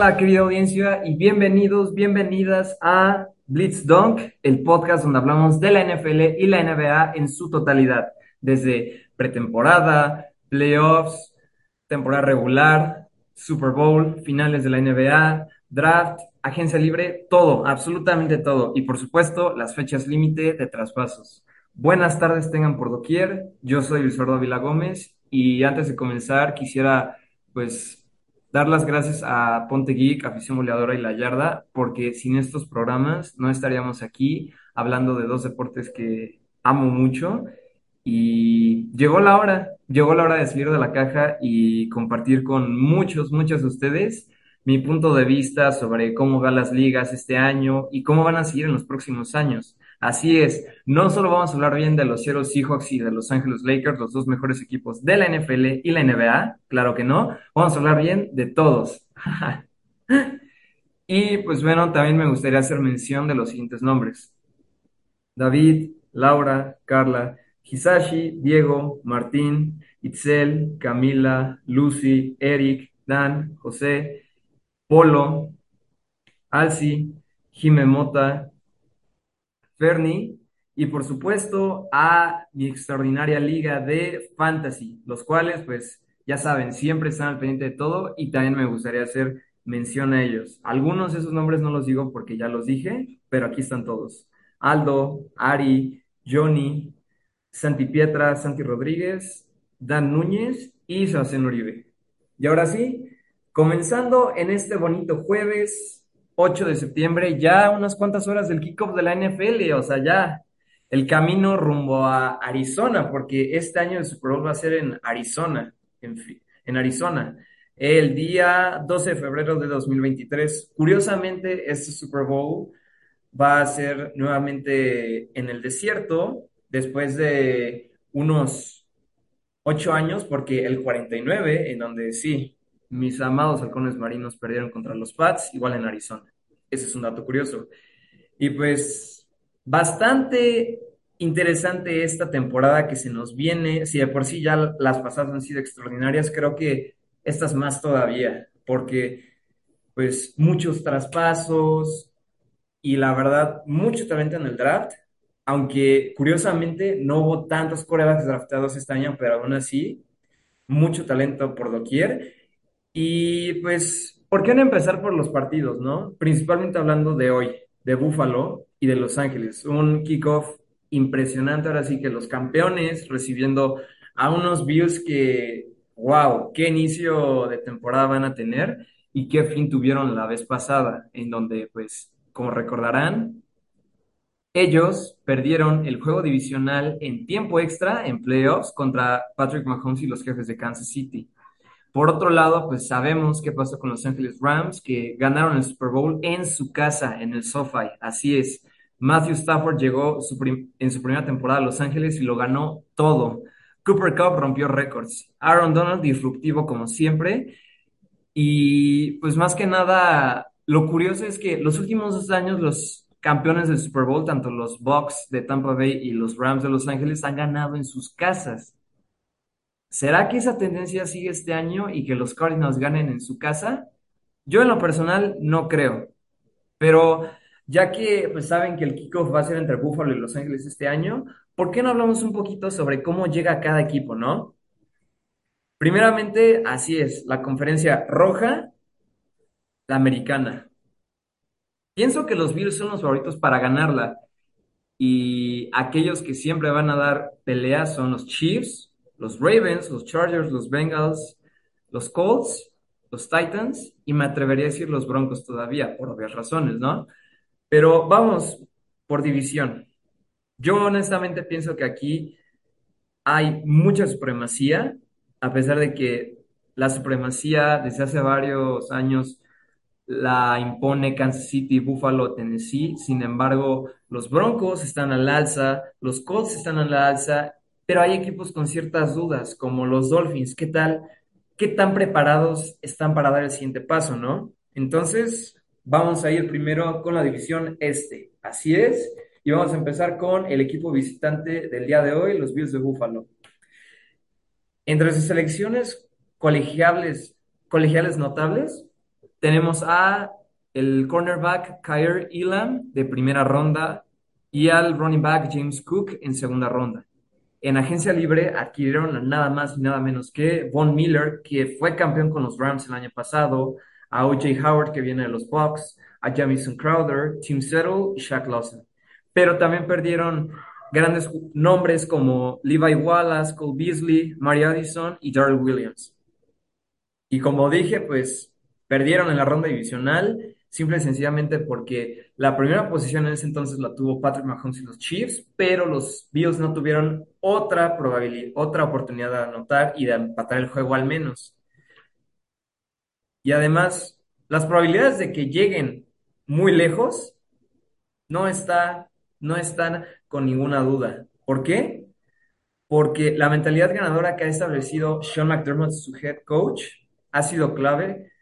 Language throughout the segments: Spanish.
Hola, querida audiencia, y bienvenidos, bienvenidas a Blitz Dunk, el podcast donde hablamos de la NFL y la NBA en su totalidad, desde pretemporada, playoffs, temporada regular, Super Bowl, finales de la NBA, draft, agencia libre, todo, absolutamente todo. Y por supuesto, las fechas límite de traspasos. Buenas tardes tengan por doquier. Yo soy Luis Eduardo Vila Gómez y antes de comenzar quisiera pues dar las gracias a Ponte Geek, Afición Boleadora y La Yarda, porque sin estos programas no estaríamos aquí hablando de dos deportes que amo mucho. Y llegó la hora, llegó la hora de salir de la caja y compartir con muchos, muchos de ustedes mi punto de vista sobre cómo van las ligas este año y cómo van a seguir en los próximos años. Así es, no solo vamos a hablar bien de los Seattle Seahawks y de Los Angeles Lakers, los dos mejores equipos de la NFL y la NBA, claro que no, vamos a hablar bien de todos. y pues bueno, también me gustaría hacer mención de los siguientes nombres. David, Laura, Carla, Hisashi, Diego, Martín, Itzel, Camila, Lucy, Eric, Dan, José, Polo, Alci, Jime Mota, Fernie y por supuesto a mi extraordinaria liga de fantasy, los cuales pues ya saben, siempre están al pendiente de todo y también me gustaría hacer mención a ellos. Algunos de esos nombres no los digo porque ya los dije, pero aquí están todos. Aldo, Ari, Johnny, Santi Pietra, Santi Rodríguez, Dan Núñez y Sebastián Uribe. Y ahora sí, comenzando en este bonito jueves 8 de septiembre, ya unas cuantas horas del kickoff de la NFL, o sea, ya el camino rumbo a Arizona, porque este año el Super Bowl va a ser en Arizona, en, en Arizona, el día 12 de febrero de 2023. Curiosamente, este Super Bowl va a ser nuevamente en el desierto, después de unos ocho años, porque el 49, en donde sí, mis amados halcones marinos perdieron contra los Pats, igual en Arizona. Ese es un dato curioso. Y pues bastante interesante esta temporada que se nos viene. Si de por sí ya las pasadas han sido extraordinarias, creo que estas más todavía, porque pues muchos traspasos y la verdad, mucho talento en el draft, aunque curiosamente no hubo tantos corebacks draftados este año, pero aún así, mucho talento por doquier. Y pues, ¿por qué no empezar por los partidos, no? Principalmente hablando de hoy, de Buffalo y de Los Ángeles. Un kickoff impresionante, ahora sí que los campeones recibiendo a unos Bills que, wow, qué inicio de temporada van a tener y qué fin tuvieron la vez pasada, en donde, pues, como recordarán, ellos perdieron el juego divisional en tiempo extra en playoffs contra Patrick Mahomes y los jefes de Kansas City. Por otro lado, pues sabemos qué pasó con los Angeles Rams, que ganaron el Super Bowl en su casa, en el SoFi. Así es. Matthew Stafford llegó en su primera temporada a Los Ángeles y lo ganó todo. Cooper Cup rompió récords. Aaron Donald disruptivo como siempre. Y pues más que nada, lo curioso es que los últimos dos años los campeones del Super Bowl, tanto los Bucks de Tampa Bay y los Rams de Los Ángeles, han ganado en sus casas. ¿Será que esa tendencia sigue este año y que los Cardinals ganen en su casa? Yo en lo personal no creo, pero ya que pues, saben que el kickoff va a ser entre Buffalo y Los Ángeles este año, ¿por qué no hablamos un poquito sobre cómo llega cada equipo, no? Primeramente, así es, la conferencia roja, la americana. Pienso que los Bills son los favoritos para ganarla y aquellos que siempre van a dar peleas son los Chiefs, los Ravens, los Chargers, los Bengals, los Colts, los Titans y me atrevería a decir los Broncos todavía, por obvias razones, ¿no? Pero vamos por división. Yo honestamente pienso que aquí hay mucha supremacía, a pesar de que la supremacía desde hace varios años la impone Kansas City, Buffalo, Tennessee. Sin embargo, los Broncos están al alza, los Colts están al alza pero hay equipos con ciertas dudas, como los Dolphins. ¿Qué tal? ¿Qué tan preparados están para dar el siguiente paso, no? Entonces, vamos a ir primero con la división este. Así es. Y vamos a empezar con el equipo visitante del día de hoy, los Bills de Buffalo. Entre sus selecciones colegiales, colegiales notables, tenemos a el cornerback Kyer Elam de primera ronda y al running back James Cook en segunda ronda. En agencia libre adquirieron nada más y nada menos que Von Miller, que fue campeón con los Rams el año pasado, a O.J. Howard, que viene de los Bucks, a Jamison Crowder, Tim Settle y Shaq Lawson. Pero también perdieron grandes nombres como Levi Wallace, Cole Beasley, Mario Addison y Darrell Williams. Y como dije, pues perdieron en la ronda divisional, simple y sencillamente porque la primera posición en ese entonces la tuvo Patrick Mahomes y los Chiefs, pero los Bills no tuvieron otra probabilidad, otra oportunidad de anotar y de empatar el juego al menos. Y además, las probabilidades de que lleguen muy lejos no está, no están con ninguna duda. ¿Por qué? Porque la mentalidad ganadora que ha establecido Sean McDermott, su head coach, ha sido clave,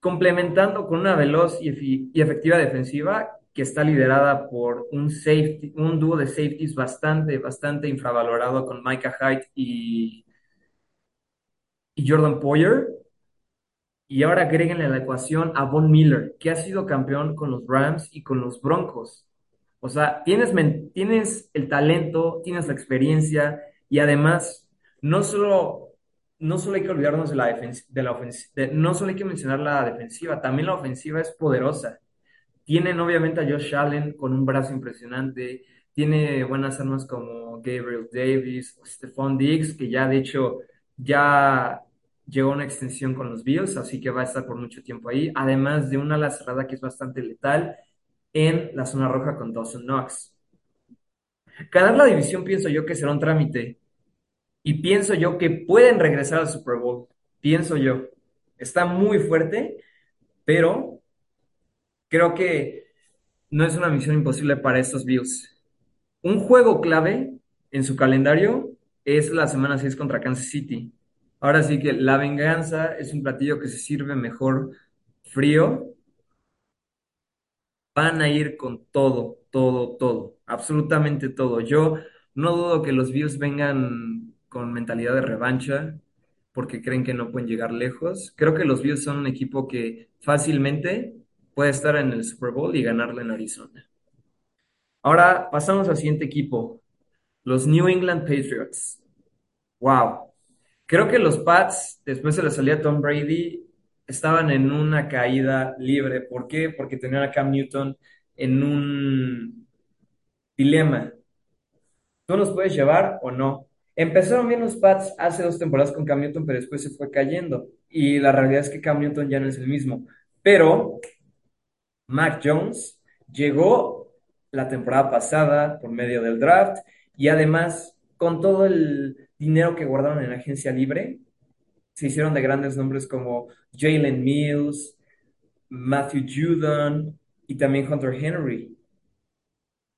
complementando con una veloz y, efectiva defensiva que está liderada por un safety, un dúo de safeties bastante, bastante infravalorado con Micah Hyde y, Jordan Poyer. Y ahora agréguenle a la ecuación a Von Miller, que ha sido campeón con los Rams y con los Broncos. O sea, tienes, tienes el talento, tienes la experiencia y además, no solo no solo hay que olvidarnos de la de la no solo hay que mencionar la defensiva, también la ofensiva es poderosa. Tienen obviamente a Josh Allen con un brazo impresionante, tiene buenas armas como Gabriel Davis, Stephon Diggs, que ya de hecho ya llegó a una extensión con los Bills, así que va a estar por mucho tiempo ahí, además de una ala cerrada que es bastante letal en la zona roja con Dawson Knox. Ganar la división pienso yo que será un trámite, y pienso yo que pueden regresar al Super Bowl. Pienso yo. Está muy fuerte, pero creo que no es una misión imposible para estos Bills. Un juego clave en su calendario es la semana 6 contra Kansas City. Ahora sí que la venganza es un platillo que se sirve mejor frío. Van a ir con todo, todo, todo, absolutamente todo. Yo no dudo que los Bills vengan con mentalidad de revancha porque creen que no pueden llegar lejos. Creo que los Bills son un equipo que fácilmente puede estar en el Super Bowl y ganarle en Arizona. Ahora pasamos al siguiente equipo, los New England Patriots. Wow. Creo que los Pats, después de la salida de Tom Brady, estaban en una caída libre. ¿Por qué? Porque tenían a Cam Newton en un dilema. ¿Tú nos puedes llevar o no? Empezaron bien los Pats hace dos temporadas con Cam Newton, pero después se fue cayendo. Y la realidad es que Cam Newton ya no es el mismo. Pero Mac Jones llegó la temporada pasada por medio del draft y además con todo el dinero que guardaron en la agencia libre, se hicieron de grandes nombres como Jalen Mills, Matthew Judon y también Hunter Henry.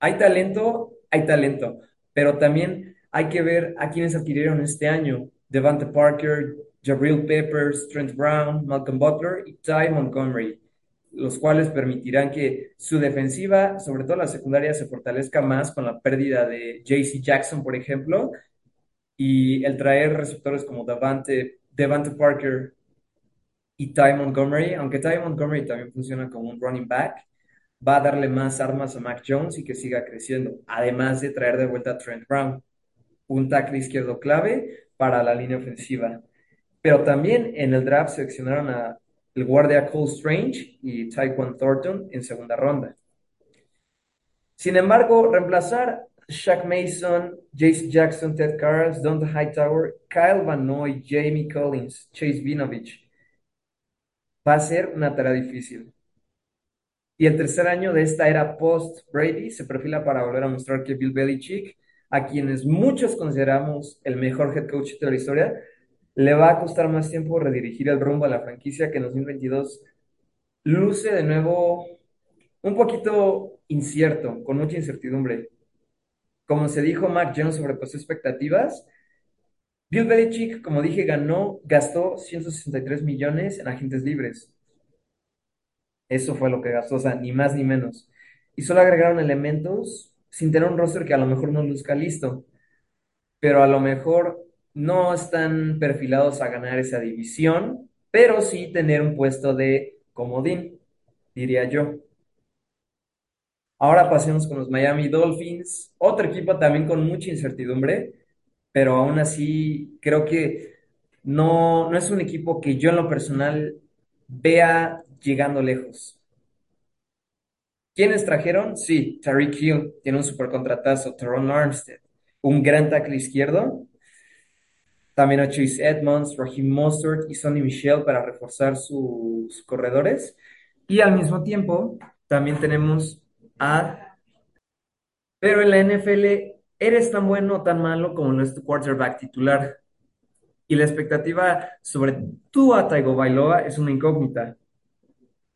Hay talento, hay talento, pero también hay que ver a quienes adquirieron este año. Devante Parker, Jabril Peppers, Trent Brown, Malcolm Butler y Ty Montgomery, los cuales permitirán que su defensiva, sobre todo la secundaria, se fortalezca más con la pérdida de JC Jackson, por ejemplo, y el traer receptores como Devante, Parker y Ty Montgomery, aunque Ty Montgomery también funciona como un running back, va a darle más armas a Mac Jones y que siga creciendo, además de traer de vuelta a Trent Brown un tackle izquierdo clave para la línea ofensiva. Pero también en el draft seleccionaron a el guardia Cole Strange y Taekwon Thornton en segunda ronda. Sin embargo, reemplazar Shaq Mason, Jace Jackson, Ted Karras, Don Hightower, Kyle Van Noy, Jamie Collins, Chase Vinovich va a ser una tarea difícil. Y el tercer año de esta era post-Brady se perfila para volver a mostrar que Bill Belichick a quienes muchos consideramos el mejor head coach de la historia, le va a costar más tiempo redirigir el rumbo a la franquicia que en 2022 luce de nuevo un poquito incierto, con mucha incertidumbre. Como se dijo, Mac Jones sobrepasó expectativas. Bill Belichick, como dije, ganó, gastó 163 millones en agentes libres. Eso fue lo que gastó, o sea, ni más ni menos. Y solo agregaron elementos sin tener un roster que a lo mejor no luzca listo, pero a lo mejor no están perfilados a ganar esa división, pero sí tener un puesto de comodín, diría yo. Ahora pasemos con los Miami Dolphins, otro equipo también con mucha incertidumbre, pero aún así creo que no, no es un equipo que yo en lo personal vea llegando lejos. ¿Quiénes trajeron? Sí, Tariq Hill tiene un super contratazo, Teron Armstead, un gran tackle izquierdo. También a Chase Edmonds, Raheem Mostert y Sonny Michel para reforzar sus corredores. Y al mismo tiempo, también tenemos a... Pero en la NFL, eres tan bueno o tan malo como no es tu quarterback titular. Y la expectativa sobre tu Taigo Bailoa es una incógnita.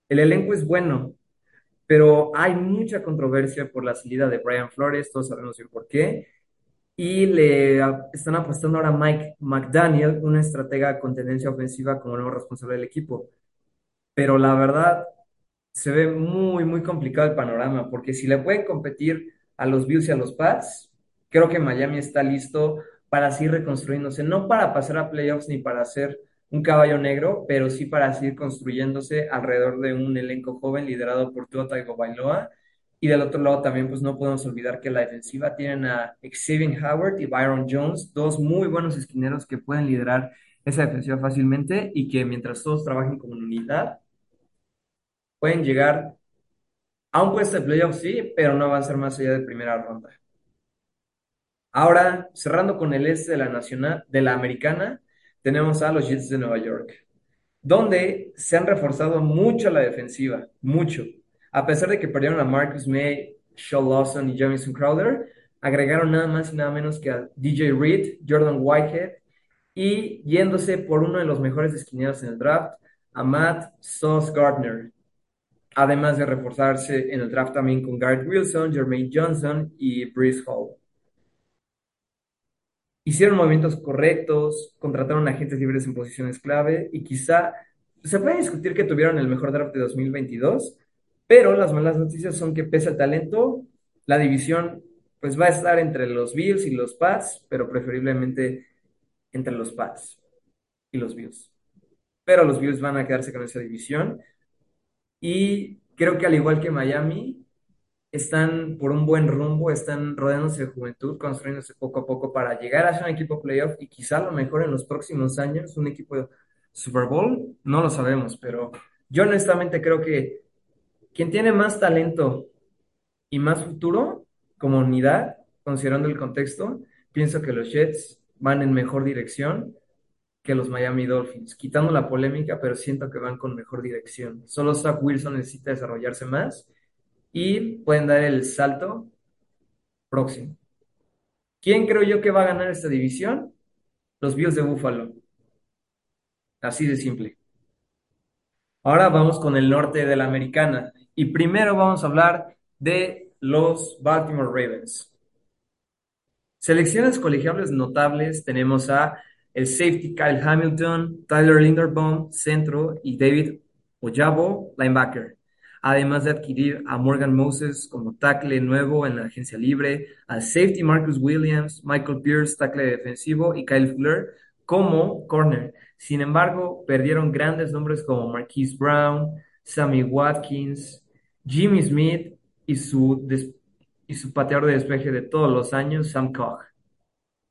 El elenco es bueno, pero hay mucha controversia por la salida de Brian Flores, todos sabemos bien por qué, y le están apostando ahora a Mike McDaniel, una estratega con tendencia ofensiva como nuevo responsable del equipo. Pero la verdad, se ve muy, muy complicado el panorama, porque si le pueden competir a los Bills y a los Pats, creo que Miami está listo para seguir reconstruyéndose, no para pasar a playoffs ni para hacer un caballo negro, pero sí para seguir construyéndose alrededor de un elenco joven liderado por Tua Tagovailoa. Y del otro lado también, pues no podemos olvidar que la defensiva tienen a Xavier Howard y Byron Jones, dos muy buenos esquineros que pueden liderar esa defensiva fácilmente y que mientras todos trabajen como unidad, pueden llegar a un puesto de playoff, sí, pero no van a ser más allá de primera ronda. Ahora, cerrando con el este de la nacional, de la americana, tenemos a los Jets de Nueva York, donde se han reforzado mucho la defensiva, mucho. A pesar de que perdieron a Marcus May, Shaw Lawson y Jamison Crowder, agregaron nada más y nada menos que a DJ Reed, Jordan Whitehead y yéndose por uno de los mejores esquineros en el draft, a Matt Sauce Gardner. Además de reforzarse en el draft también con Garrett Wilson, Jermaine Johnson y Bruce Hall hicieron movimientos correctos, contrataron agentes libres en posiciones clave y quizá se puede discutir que tuvieron el mejor draft de 2022, pero las malas noticias son que pese al talento, la división pues va a estar entre los Bills y los Pats, pero preferiblemente entre los Pats y los Bills. Pero los Bills van a quedarse con esa división y creo que al igual que Miami, están por un buen rumbo, están rodeándose de juventud, construyéndose poco a poco para llegar a ser un equipo playoff y quizá lo mejor en los próximos años un equipo Super Bowl, no lo sabemos, pero yo honestamente creo que quien tiene más talento y más futuro como unidad, considerando el contexto, pienso que los Jets van en mejor dirección que los Miami Dolphins, quitando la polémica, pero siento que van con mejor dirección. Solo Zach Wilson necesita desarrollarse más y pueden dar el salto próximo. ¿Quién creo yo que va a ganar esta división? Los Bills de Buffalo. Así de simple. Ahora vamos con el norte de la americana y primero vamos a hablar de los Baltimore Ravens. Selecciones colegiables notables tenemos a el safety Kyle Hamilton, Tyler Linderbaum, centro y David Ojabo, linebacker además de adquirir a Morgan Moses como tackle nuevo en la agencia libre, al safety Marcus Williams, Michael Pierce, tackle defensivo, y Kyle Fuller como corner. Sin embargo, perdieron grandes nombres como Marquise Brown, Sammy Watkins, Jimmy Smith y su, y su pateador de despeje de todos los años, Sam Koch.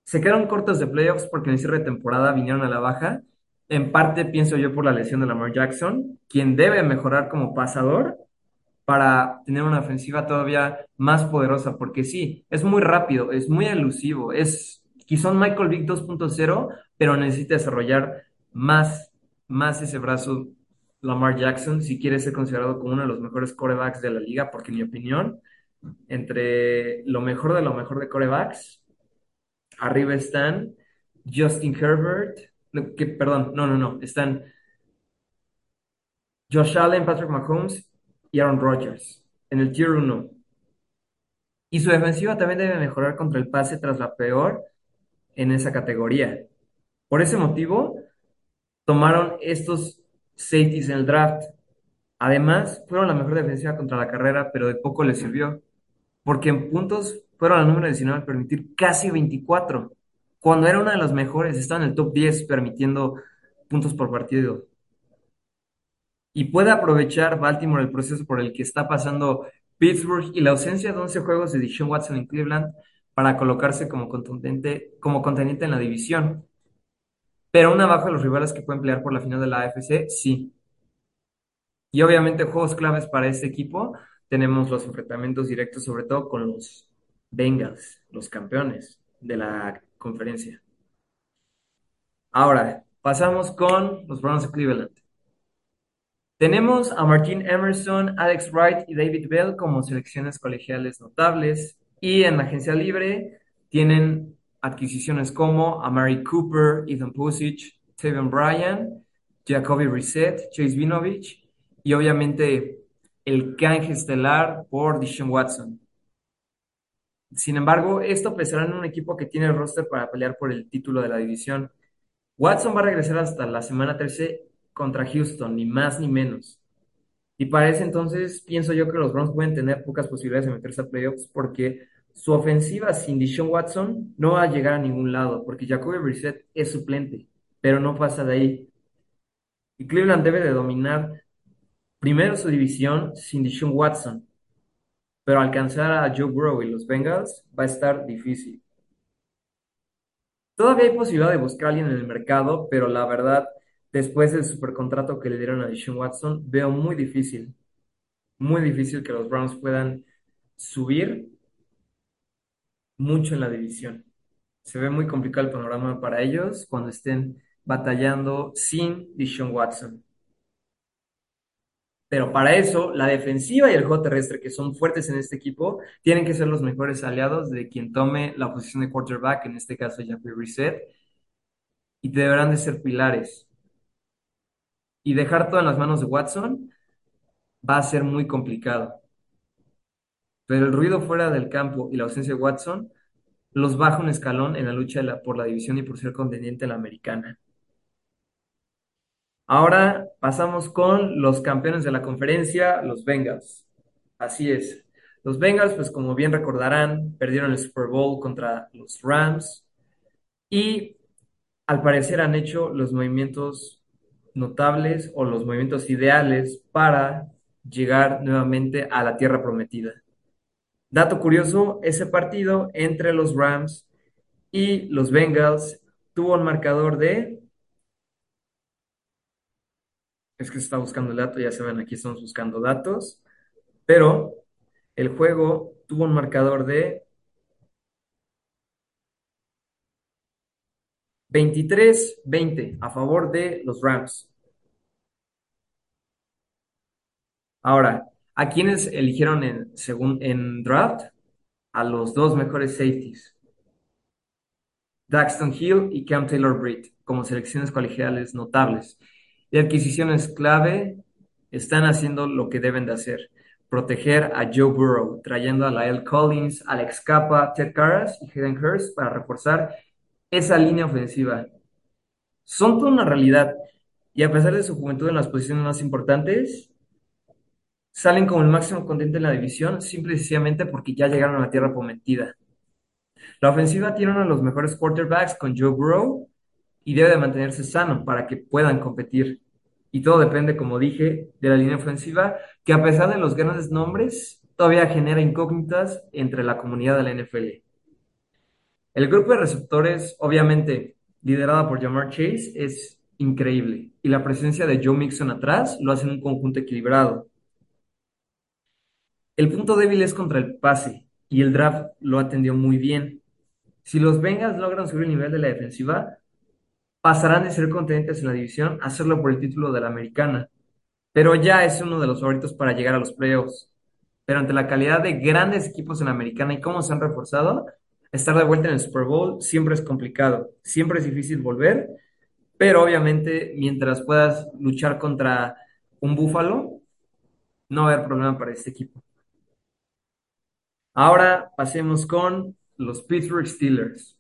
Se quedaron cortos de playoffs porque en cierre de temporada vinieron a la baja. En parte pienso yo por la lesión de Lamar Jackson, quien debe mejorar como pasador para tener una ofensiva todavía más poderosa, porque sí, es muy rápido, es muy elusivo, es quizá un Michael Vick 2.0, pero necesita desarrollar más, más ese brazo Lamar Jackson si quiere ser considerado como uno de los mejores corebacks de la liga, porque en mi opinión, entre lo mejor de lo mejor de corebacks, arriba están Justin Herbert, que, perdón, no, no, no, están Josh Allen, Patrick Mahomes y Aaron Rodgers en el Tier 1. Y su defensiva también debe mejorar contra el pase tras la peor en esa categoría. Por ese motivo, tomaron estos safeties en el draft. Además, fueron la mejor defensiva contra la carrera, pero de poco les sirvió, porque en puntos fueron la número 19 al permitir casi 24, cuando era una de las mejores, estaba en el top 10 permitiendo puntos por partido. Y puede aprovechar Baltimore el proceso por el que está pasando Pittsburgh y la ausencia de 11 juegos de Deshaun Watson en Cleveland para colocarse como contundente, como contendiente en la división. Pero aún abajo de los rivales que pueden pelear por la final de la AFC, sí. Y obviamente juegos claves para este equipo, tenemos los enfrentamientos directos, sobre todo con los Bengals, los campeones de la conferencia. Ahora, pasamos con los Browns de Cleveland. Tenemos a Martin Emerson, Alex Wright y David Bell como selecciones colegiales notables. Y en la agencia libre tienen adquisiciones como Amari Cooper, Ethan Pusich, Tavion Bryan, Jacoby Reset, Chase Vinovich y obviamente el canje estelar por Deshaun Watson. Sin embargo, esto pesará en un equipo que tiene el roster para pelear por el título de la división. Watson va a regresar hasta la semana 13 contra Houston, ni más ni menos. Y para ese entonces pienso yo que los Browns pueden tener pocas posibilidades de meterse a playoffs porque su ofensiva sin Deshaun Watson no va a llegar a ningún lado porque Jacoby Brissett es suplente, pero no pasa de ahí. Y Cleveland debe de dominar primero su división sin Deshaun Watson, pero alcanzar a Joe Burrow y los Bengals va a estar difícil. Todavía hay posibilidad de buscar a alguien en el mercado, pero la verdad después del supercontrato que le dieron a Deshaun Watson, veo muy difícil, muy difícil que los Browns puedan subir mucho en la división. Se ve muy complicado el panorama para ellos cuando estén batallando sin Deshaun Watson. Pero para eso, la defensiva y el juego terrestre, que son fuertes en este equipo, tienen que ser los mejores aliados de quien tome la posición de quarterback, en este caso Jeffrey Reset, y deberán de ser pilares y dejar todo en las manos de Watson va a ser muy complicado. Pero el ruido fuera del campo y la ausencia de Watson los baja un escalón en la lucha por la división y por ser contendiente a la americana. Ahora pasamos con los campeones de la conferencia, los Bengals. Así es. Los Bengals, pues como bien recordarán, perdieron el Super Bowl contra los Rams y al parecer han hecho los movimientos notables o los movimientos ideales para llegar nuevamente a la tierra prometida. Dato curioso, ese partido entre los Rams y los Bengals tuvo un marcador de... Es que se está buscando el dato, ya se ven, aquí estamos buscando datos, pero el juego tuvo un marcador de 23-20 a favor de los Rams. Ahora, ¿a quiénes eligieron en, según, en draft? A los dos mejores safeties. Daxton Hill y Cam Taylor Britt como selecciones colegiales notables. Y adquisiciones clave están haciendo lo que deben de hacer. Proteger a Joe Burrow, trayendo a Lyle Collins, Alex Capa, Ted Karras y Hayden Hurst para reforzar esa línea ofensiva. Son toda una realidad y a pesar de su juventud en las posiciones más importantes, salen como el máximo contento en la división simple y sencillamente porque ya llegaron a la tierra prometida. La ofensiva tiene uno de los mejores quarterbacks con Joe Burrow y debe de mantenerse sano para que puedan competir. Y todo depende, como dije, de la línea ofensiva, que a pesar de los grandes nombres, todavía genera incógnitas entre la comunidad de la NFL. El grupo de receptores, obviamente liderada por Jamar Chase, es increíble. Y la presencia de Joe Mixon atrás lo hace un conjunto equilibrado. El punto débil es contra el pase y el draft lo atendió muy bien. Si los Bengals logran subir el nivel de la defensiva, pasarán de ser contendientes en la división a hacerlo por el título de la americana. Pero ya es uno de los favoritos para llegar a los playoffs. Pero ante la calidad de grandes equipos en la americana y cómo se han reforzado, estar de vuelta en el Super Bowl siempre es complicado, siempre es difícil volver, pero obviamente mientras puedas luchar contra un búfalo, no va a haber problema para este equipo. Ahora pasemos con los Pittsburgh Steelers.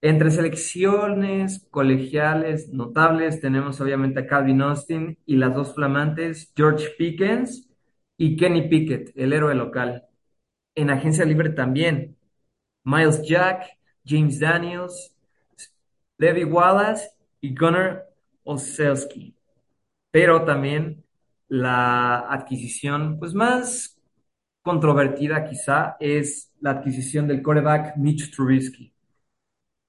Entre selecciones colegiales notables tenemos obviamente a Calvin Austin y las dos flamantes George Pickens y Kenny Pickett, el héroe local. En agencia libre también Miles Jack, James Daniels, Levi Wallace y Gunnar Olszewski. Pero también la adquisición, pues más controvertida quizá, es la adquisición del quarterback Mitch Trubisky,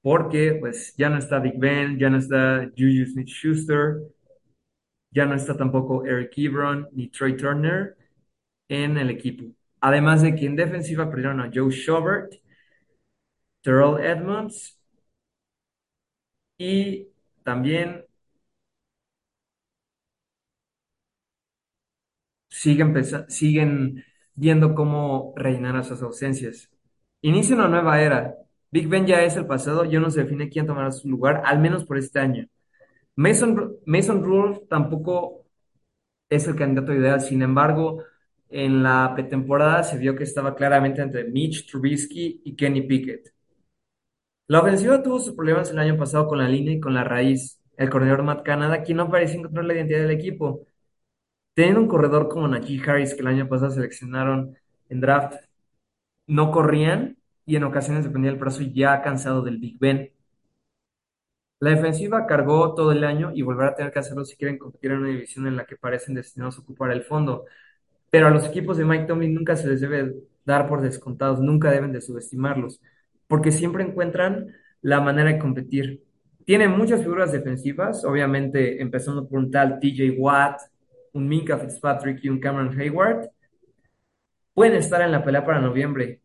porque pues ya no está Big Ben, ya no está Juju Smith-Schuster, ya no está tampoco Eric Ebron ni Trey Turner en el equipo. Además de que en defensiva perdieron a Joe Schobert, Terrell Edmonds y también siguen, siguen viendo cómo reinar a sus ausencias. Inicia una nueva era. Big Ben ya es el pasado, yo no se define quién tomará su lugar, al menos por este año. Mason, Mason tampoco es el candidato ideal, sin embargo, en la pretemporada se vio que estaba claramente entre Mitch Trubisky y Kenny Pickett. La ofensiva tuvo sus problemas el año pasado con la línea y con la raíz. El corredor Matt Canada, quien no parecía encontrar la identidad del equipo. Teniendo un corredor como Najee Harris, que el año pasado seleccionaron en draft, no corrían y en ocasiones dependía del brazo ya cansado del Big Ben. La defensiva cargó todo el año y volverá a tener que hacerlo si quieren competir en una división en la que parecen destinados a ocupar el fondo. Pero a los equipos de Mike Tomlin nunca se les debe dar por descontados, nunca deben de subestimarlos, porque siempre encuentran la manera de competir. Tiene muchas figuras defensivas, obviamente empezando por un tal TJ Watt, un Minka Fitzpatrick y un Cameron Hayward, pueden estar en la pelea para noviembre.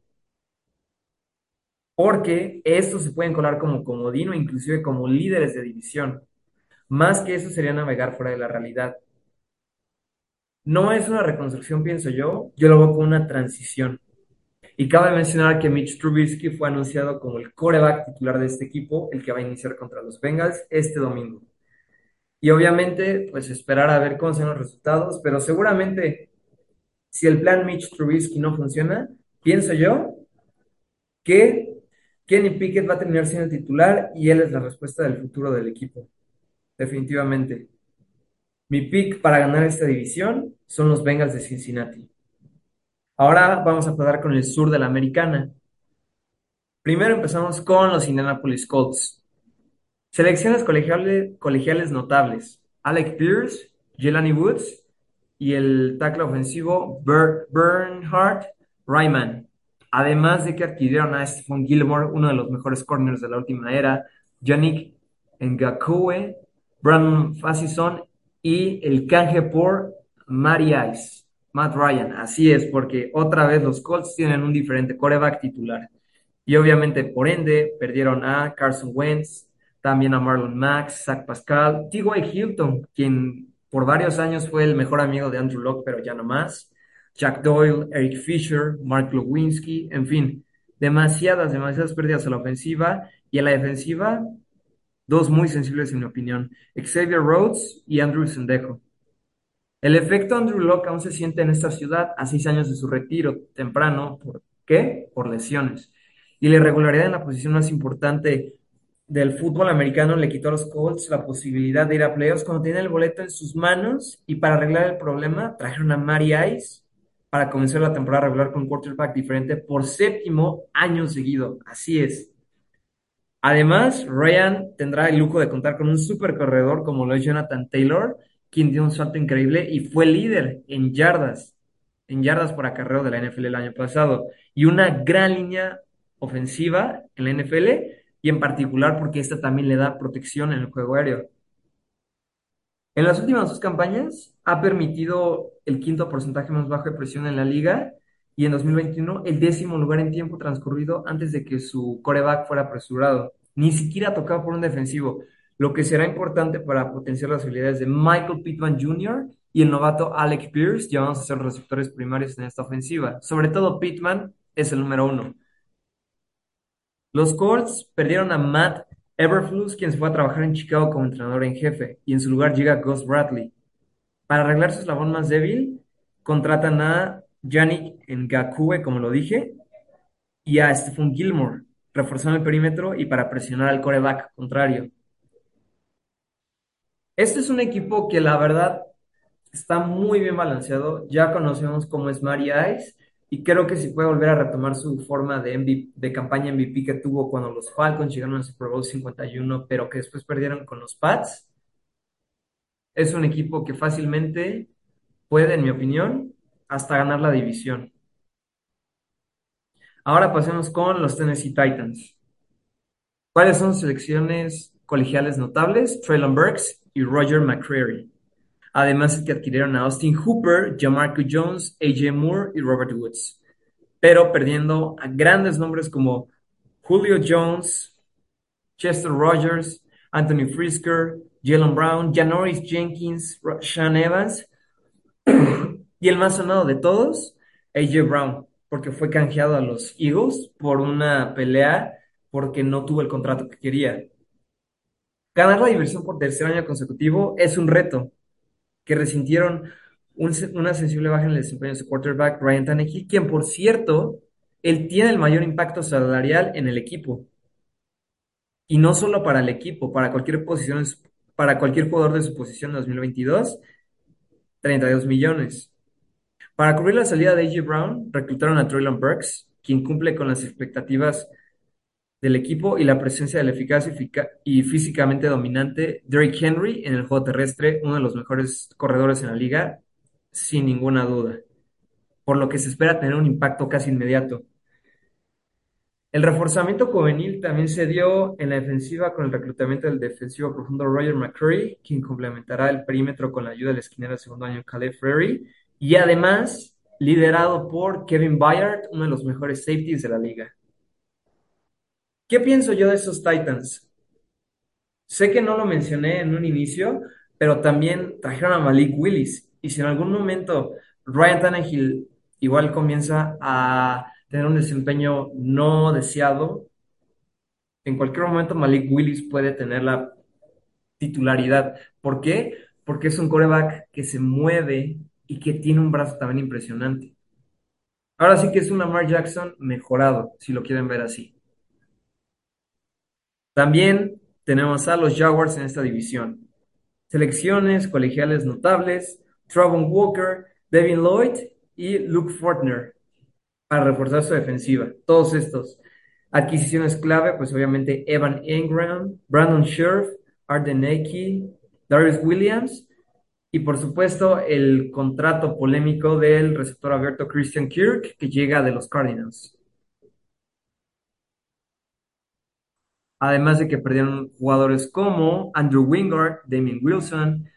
Porque estos se pueden colar como comodino, inclusive como líderes de división. Más que eso sería navegar fuera de la realidad. No es una reconstrucción, pienso yo, yo lo veo como una transición. Y cabe mencionar que Mitch Trubisky fue anunciado como el coreback titular de este equipo, el que va a iniciar contra los Bengals este domingo. Y obviamente, pues esperar a ver cómo son los resultados, pero seguramente si el plan Mitch Trubisky no funciona, pienso yo que Kenny Pickett va a terminar siendo titular y él es la respuesta del futuro del equipo. Definitivamente. Mi pick para ganar esta división son los Bengals de Cincinnati. Ahora vamos a pasar con el sur de la americana. Primero empezamos con los Indianapolis Colts. Selecciones colegiales, colegiales notables. Alec Pierce, Jelani Woods y el tackle ofensivo Bernhard Ryman. Además de que adquirieron a Stephen Gilmore, uno de los mejores corners de la última era, Yannick Ngakoué, Brandon Fassison y el canje por Matty Ice, Matt Ryan. Así es, porque otra vez los Colts tienen un diferente coreback titular. Y obviamente, por ende, perdieron a Carson Wentz, también a Marlon Max, Zach Pascal, T.Y. Hilton, quien por varios años fue el mejor amigo de Andrew Locke, pero ya no más. Jack Doyle, Eric Fisher, Mark Lewinsky, en fin, demasiadas, demasiadas pérdidas a la ofensiva y a la defensiva, dos muy sensibles en mi opinión, Xavier Rhodes y Andrew Sendejo. El efecto Andrew Locke aún se siente en esta ciudad a seis años de su retiro temprano. ¿Por qué? Por lesiones. Y la irregularidad en la posición más importante del fútbol americano le quitó a los Colts la posibilidad de ir a playoffs cuando tenían el boleto en sus manos y para arreglar el problema trajeron a Mari Ice para comenzar la temporada regular con un quarterback diferente por séptimo año seguido. Así es. Además, Ryan tendrá el lujo de contar con un super corredor como lo es Jonathan Taylor, quien dio un salto increíble y fue líder en yardas, en yardas por acarreo de la NFL el año pasado, y una gran línea ofensiva en la NFL, y en particular porque esta también le da protección en el juego aéreo. En las últimas dos campañas ha permitido el quinto porcentaje más bajo de presión en la liga y en 2021 el décimo lugar en tiempo transcurrido antes de que su coreback fuera apresurado. Ni siquiera tocado por un defensivo, lo que será importante para potenciar las habilidades de Michael Pittman Jr. y el novato Alec Pierce, ya vamos a ser receptores primarios en esta ofensiva. Sobre todo Pittman es el número uno. Los Colts perdieron a Matt Everflus, quien se fue a trabajar en Chicago como entrenador en jefe, y en su lugar llega Gus Bradley. Para arreglar su eslabón más débil, contratan a Yannick Ngakoué, como lo dije, y a Stephen Gilmore, reforzando el perímetro y para presionar al coreback contrario. Este es un equipo que la verdad está muy bien balanceado. Ya conocemos cómo es Mari Ice y creo que si puede volver a retomar su forma de, campaña MVP que tuvo cuando los Falcons llegaron al Super Bowl 51, pero que después perdieron con los Pats. Es un equipo que fácilmente puede, en mi opinión, hasta ganar la división. Ahora pasemos con los Tennessee Titans. ¿Cuáles son selecciones colegiales notables? Traylon Burks y Roger McCreary. Además que adquirieron a Austin Hooper, Jamarco Jones, AJ Moore y Robert Woods. Pero perdiendo a grandes nombres como Julio Jones, Chester Rogers, Anthony Frisker, Jalen Brown, Janoris Jenkins, Sean Evans y el más sonado de todos, AJ Brown, porque fue canjeado a los Eagles por una pelea porque no tuvo el contrato que quería. Ganar la diversión por tercer año consecutivo es un reto que resintieron una sensible baja en el desempeño de su quarterback Ryan Tannehill, quien por cierto, él tiene el mayor impacto salarial en el equipo. Y no solo para el equipo, para cualquier posición, para cualquier jugador de su posición en 2022, 32 millones. Para cubrir la salida de AJ Brown, reclutaron a Traylon Burks, quien cumple con las expectativas del equipo y la presencia del eficaz y físicamente dominante Derrick Henry en el juego terrestre, uno de los mejores corredores en la liga, sin ninguna duda, por lo que se espera tener un impacto casi inmediato. El reforzamiento juvenil también se dio en la defensiva con el reclutamiento del defensivo profundo Roger McCurry, quien complementará el perímetro con la ayuda del esquinero de segundo año Caleb Ferry, y además liderado por Kevin Byard, uno de los mejores safeties de la liga. ¿Qué pienso yo de esos Titans? Sé que no lo mencioné en un inicio, pero también trajeron a Malik Willis. Y si en algún momento Ryan Tannehill igual comienza a tener un desempeño no deseado, en cualquier momento Malik Willis puede tener la titularidad. ¿Por qué? Porque es un coreback que se mueve y que tiene un brazo también impresionante. Ahora sí que es un Lamar Jackson mejorado, si lo quieren ver así. También tenemos a los Jaguars en esta división. Selecciones colegiales notables, Travon Walker, Devin Lloyd y Luke Fortner para reforzar su defensiva. Todos estos. Adquisiciones clave, pues obviamente Evan Ingram, Brandon Scherf, Arden Eki, Darius Williams y por supuesto el contrato polémico del receptor abierto Christian Kirk que llega de los Cardinals. Además de que perdieron jugadores como Andrew Wingard, Damien Wilson,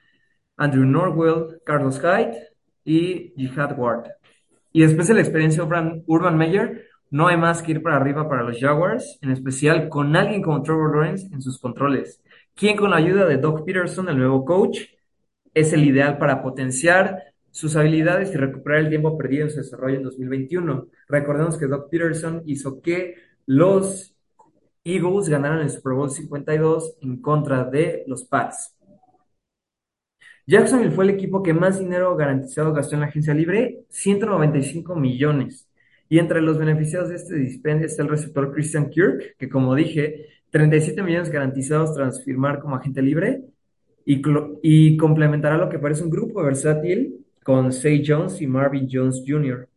Andrew Norwell, Carlos Hyde y Jihad Ward. Y después de la experiencia de Urban Meyer, no hay más que ir para arriba para los Jaguars, en especial con alguien como Trevor Lawrence en sus controles, quien con la ayuda de Doc Peterson, el nuevo coach, es el ideal para potenciar sus habilidades y recuperar el tiempo perdido en su desarrollo en 2021. Recordemos que Doc Peterson hizo que los Eagles ganaran el Super Bowl 52 en contra de los Pats. Jacksonville fue el equipo que más dinero garantizado gastó en la agencia libre, 195 millones. Y entre los beneficiados de este dispendio está el receptor Christian Kirk, que como dije, 37 millones garantizados tras firmar como agente libre y, y complementará lo que parece un grupo versátil con Say Jones y Marvin Jones Jr.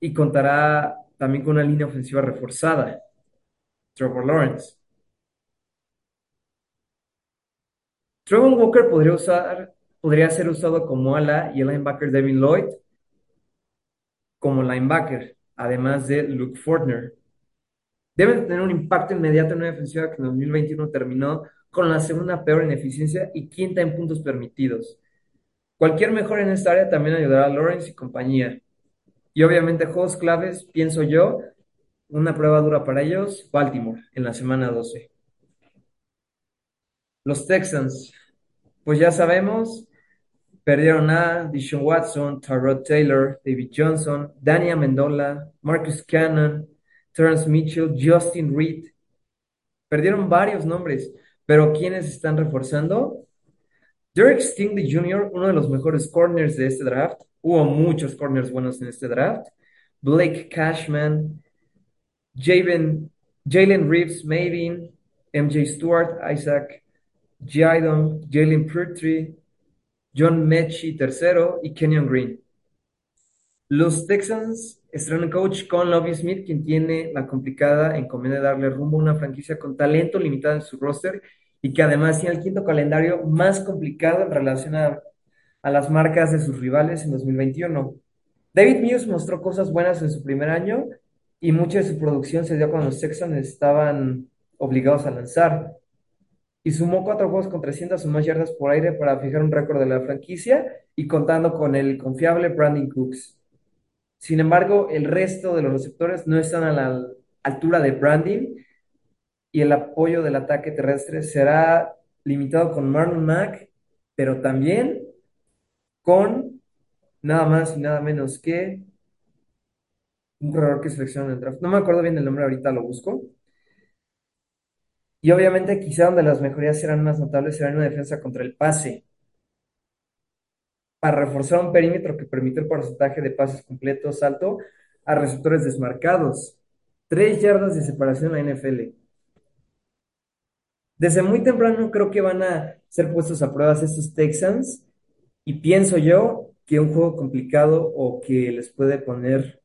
Y contará también con una línea ofensiva reforzada. Trevor Lawrence. Trevor Walker podría, usar, podría ser usado como ala y el linebacker Devin Lloyd como linebacker, además de Luke Fortner. Deben tener un impacto inmediato en una defensiva que en 2021 terminó con la segunda peor en eficiencia y quinta en puntos permitidos. Cualquier mejor en esta área también ayudará a Lawrence y compañía. Y obviamente juegos claves, pienso yo, una prueba dura para ellos, Baltimore, en la semana 12. Los Texans, pues ya sabemos, perdieron a Dishon Watson, Tyrod Taylor, David Johnson, Dania Mendola, Marcus Cannon, Terrence Mitchell, Justin Reed. Perdieron varios nombres, pero ¿quiénes están reforzando? Derek Stingley Jr., uno de los mejores corners de este draft. Hubo muchos corners buenos en este draft. Blake Cashman, Jalen Reeves, Mavin, MJ Stewart, Isaac Jidon, Jalen Pertry, John Mechie III y Kenyon Green. Los Texans estrenan coach con Lovie Smith, quien tiene la complicada encomienda de darle rumbo a una franquicia con talento limitado en su roster y que además tiene el quinto calendario más complicado en relación a a las marcas de sus rivales en 2021. David Mills mostró cosas buenas en su primer año y mucha de su producción se dio cuando los Texans estaban obligados a lanzar. Y sumó cuatro juegos con 300 o más yardas por aire para fijar un récord de la franquicia y contando con el confiable Brandon Cooks. Sin embargo, el resto de los receptores no están a la altura de Brandon y el apoyo del ataque terrestre será limitado con Marlon Mack, pero también con nada más y nada menos que un corredor que selecciona en el draft. No me acuerdo bien el nombre, ahorita lo busco. Y obviamente quizá donde las mejorías serán más notables será en una defensa contra el pase. Para reforzar un perímetro que permite el porcentaje de pases completos alto a receptores desmarcados. Tres yardas de separación la NFL. Desde muy temprano creo que van a ser puestos a pruebas estos Texans y pienso yo que un juego complicado o que les puede poner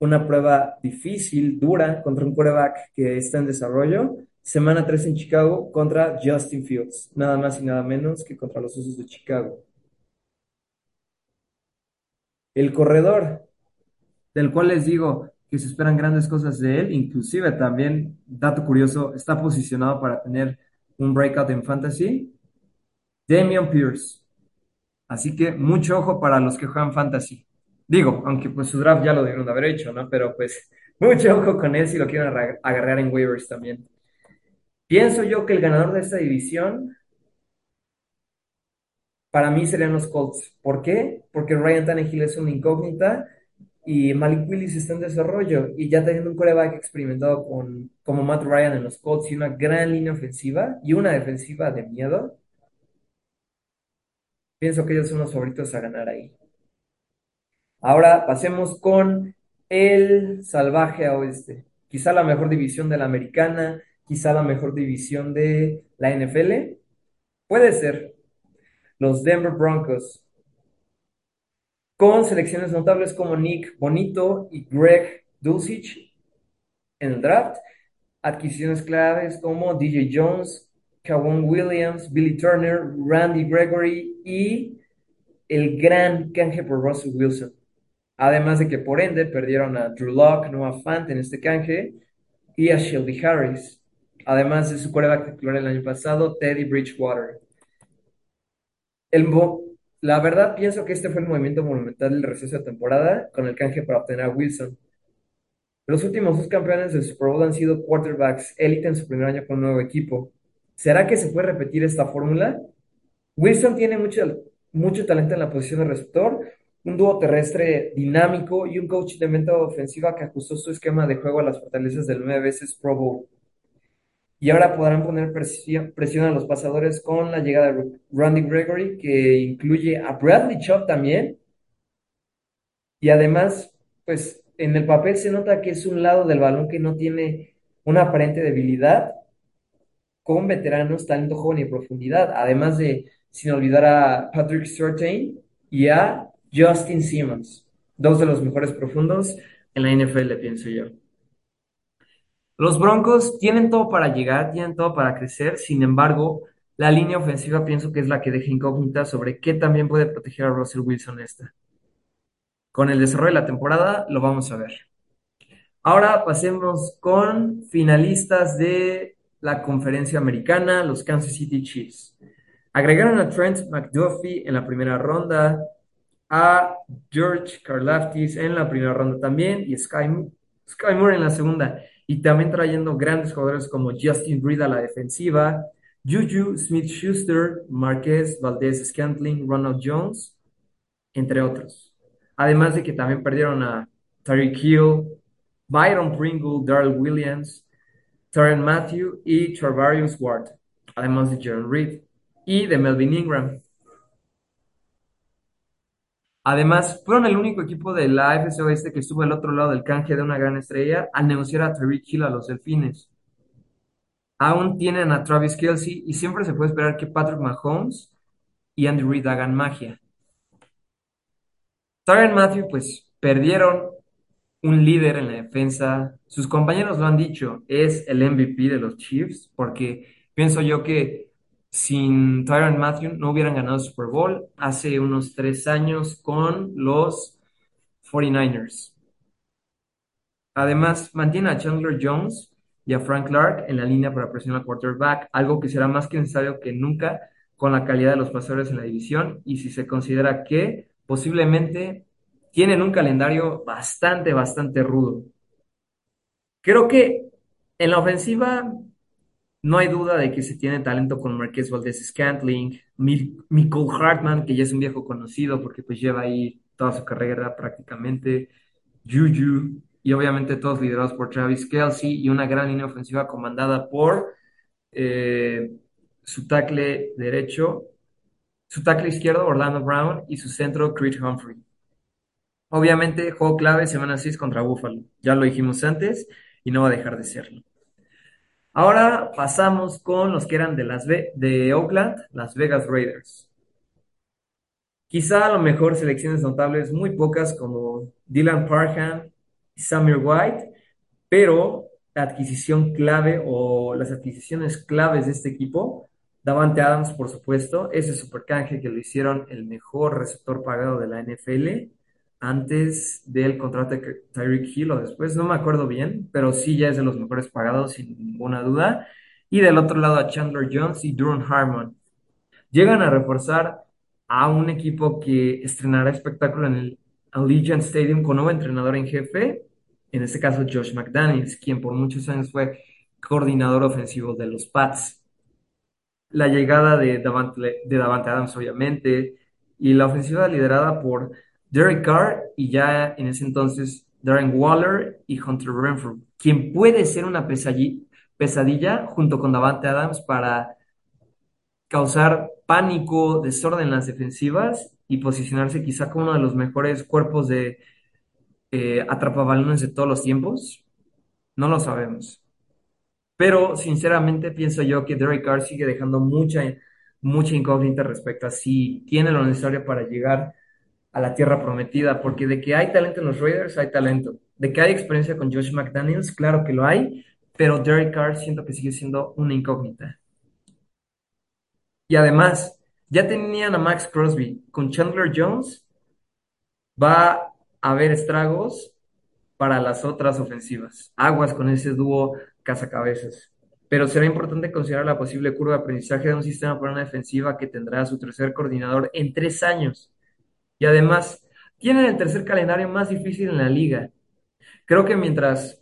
una prueba difícil, dura, contra un quarterback que está en desarrollo. Semana 3 en Chicago contra Justin Fields, nada más y nada menos que contra los Osos de Chicago. El corredor, del cual les digo que se esperan grandes cosas de él, inclusive también, dato curioso, está posicionado para tener un breakout en fantasy. Damian Pierce. Así que mucho ojo para los que juegan fantasy. Digo, aunque pues su draft ya lo debieron de haber hecho, ¿no? Pero pues mucho ojo con él si lo quieren agarrar en waivers también. Pienso yo que el ganador de esta división para mí serían los Colts. ¿Por qué? Porque Ryan Tannehill es una incógnita y Malik Willis está en desarrollo y ya teniendo un coreback experimentado con, como Matt Ryan en los Colts y una gran línea ofensiva y una defensiva de miedo, pienso que ellos son los favoritos a ganar ahí. Ahora pasemos con el salvaje oeste. Quizá la mejor división de la americana, quizá la mejor división de la NFL. Puede ser. Los Denver Broncos. Con selecciones notables como Nick Bonito y Greg Dulcich en el draft. Adquisiciones claves como DJ Jones, Kawon Williams, Billy Turner, Randy Gregory y el gran canje por Russell Wilson. Además de que por ende perdieron a Drew Locke, Noah Fant en este canje y a Shelby Harris. Además de su quarterback titular el año pasado, Teddy Bridgewater. La verdad pienso que este fue el movimiento monumental del receso de temporada con el canje para obtener a Wilson. Los últimos dos campeones del Super Bowl han sido quarterbacks élite en su primer año con un nuevo equipo. ¿Será que se puede repetir esta fórmula? Wilson tiene mucho, mucho talento en la posición de receptor, un dúo terrestre dinámico y un coach de mente ofensiva que ajustó su esquema de juego a las fortalezas del nueve veces Pro Bowl. Y ahora podrán poner presión, a los pasadores con la llegada de Randy Gregory, que incluye a Bradley Chubb también. Y además, pues en el papel se nota que es un lado del balón que no tiene una aparente debilidad, con veteranos, talento joven y profundidad. Además de, sin olvidar a Patrick Surtain y a Justin Simmons, dos de los mejores profundos en la NFL, pienso yo. Los Broncos tienen todo para llegar, tienen todo para crecer, sin embargo, la línea ofensiva pienso que es la que deja incógnita sobre qué también puede proteger a Russell Wilson esta. Con el desarrollo de la temporada lo vamos a ver. Ahora pasemos con finalistas de la conferencia americana, los Kansas City Chiefs. Agregaron a Trent McDuffie en la primera ronda, a George Karlaftis en la primera ronda también y Sky, Sky Moore en la segunda. Y también trayendo grandes jugadores como Justin Reed a la defensiva, Juju Smith-Schuster, Marquez Valdez Scantling, Ronald Jones, entre otros. Además de que también perdieron a Tariq Hill, Byron Pringle, Darrell Williams, Taryn Matthew y Travarius Ward, además de Jaron Reed y de Melvin Ingram. Además, fueron el único equipo de la AFC Oeste que estuvo al otro lado del canje de una gran estrella al negociar a Tariq Hill a los Delfines. Aún tienen a Travis Kelsey y siempre se puede esperar que Patrick Mahomes y Andy Reid hagan magia. Tyron Matthew, pues perdieron un líder en la defensa. Sus compañeros lo han dicho, es el MVP de los Chiefs, porque pienso yo que sin Tyrann Matthew no hubieran ganado Super Bowl hace unos tres años con los 49ers. Además, mantiene a Chandler Jones y a Frank Clark en la línea para presionar al quarterback, algo que será más que necesario que nunca con la calidad de los pasadores en la división y si se considera que posiblemente tienen un calendario bastante, bastante rudo. Creo que en la ofensiva no hay duda de que se tiene talento con Marqués Valdez Scantling, Michael Hartman, que ya es un viejo conocido porque pues lleva ahí toda su carrera prácticamente, Juju, y obviamente todos liderados por Travis Kelsey y una gran línea ofensiva comandada por eh, su tackle derecho, su tackle izquierdo Orlando Brown y su centro Creed Humphrey. Obviamente, juego clave semana 6 contra Buffalo. Ya lo dijimos antes y no va a dejar de serlo. Ahora pasamos con los que eran de, las de Oakland, Las Vegas Raiders. Quizá a lo mejor selecciones notables, muy pocas, como Dylan Parham y Samir White, pero la adquisición clave o las adquisiciones claves de este equipo, Davante Adams, por supuesto, ese super canje que lo hicieron el mejor receptor pagado de la NFL antes del contrato de Tyreek Hill o después, no me acuerdo bien, pero sí ya es de los mejores pagados sin ninguna duda. Y del otro lado a Chandler Jones y Duron Harmon. Llegan a reforzar a un equipo que estrenará espectáculo en el Allegiant Stadium con nuevo entrenador en jefe, en este caso Josh McDaniels, quien por muchos años fue coordinador ofensivo de los Pats. La llegada de Davante Adams, obviamente, y la ofensiva liderada por Derek Carr y ya en ese entonces Darren Waller y Hunter Renfrew, quien puede ser una pesadilla junto con Davante Adams para causar pánico, desorden en las defensivas y posicionarse quizá como uno de los mejores cuerpos de eh, atrapabalones de todos los tiempos. No lo sabemos. Pero sinceramente pienso yo que Derek Carr sigue dejando mucha, mucha incógnita respecto a si tiene lo necesario para llegar a la tierra prometida, porque de que hay talento en los Raiders, hay talento. De que hay experiencia con Josh McDaniels, claro que lo hay, pero Derek Carr siento que sigue siendo una incógnita. Y además, ya tenían a Max Crosby. Con Chandler Jones va a haber estragos para las otras ofensivas. Aguas con ese dúo cazacabezas. Pero será importante considerar la posible curva de aprendizaje de un sistema para una defensiva que tendrá su tercer coordinador en tres años. Y además, tienen el tercer calendario más difícil en la liga. Creo que mientras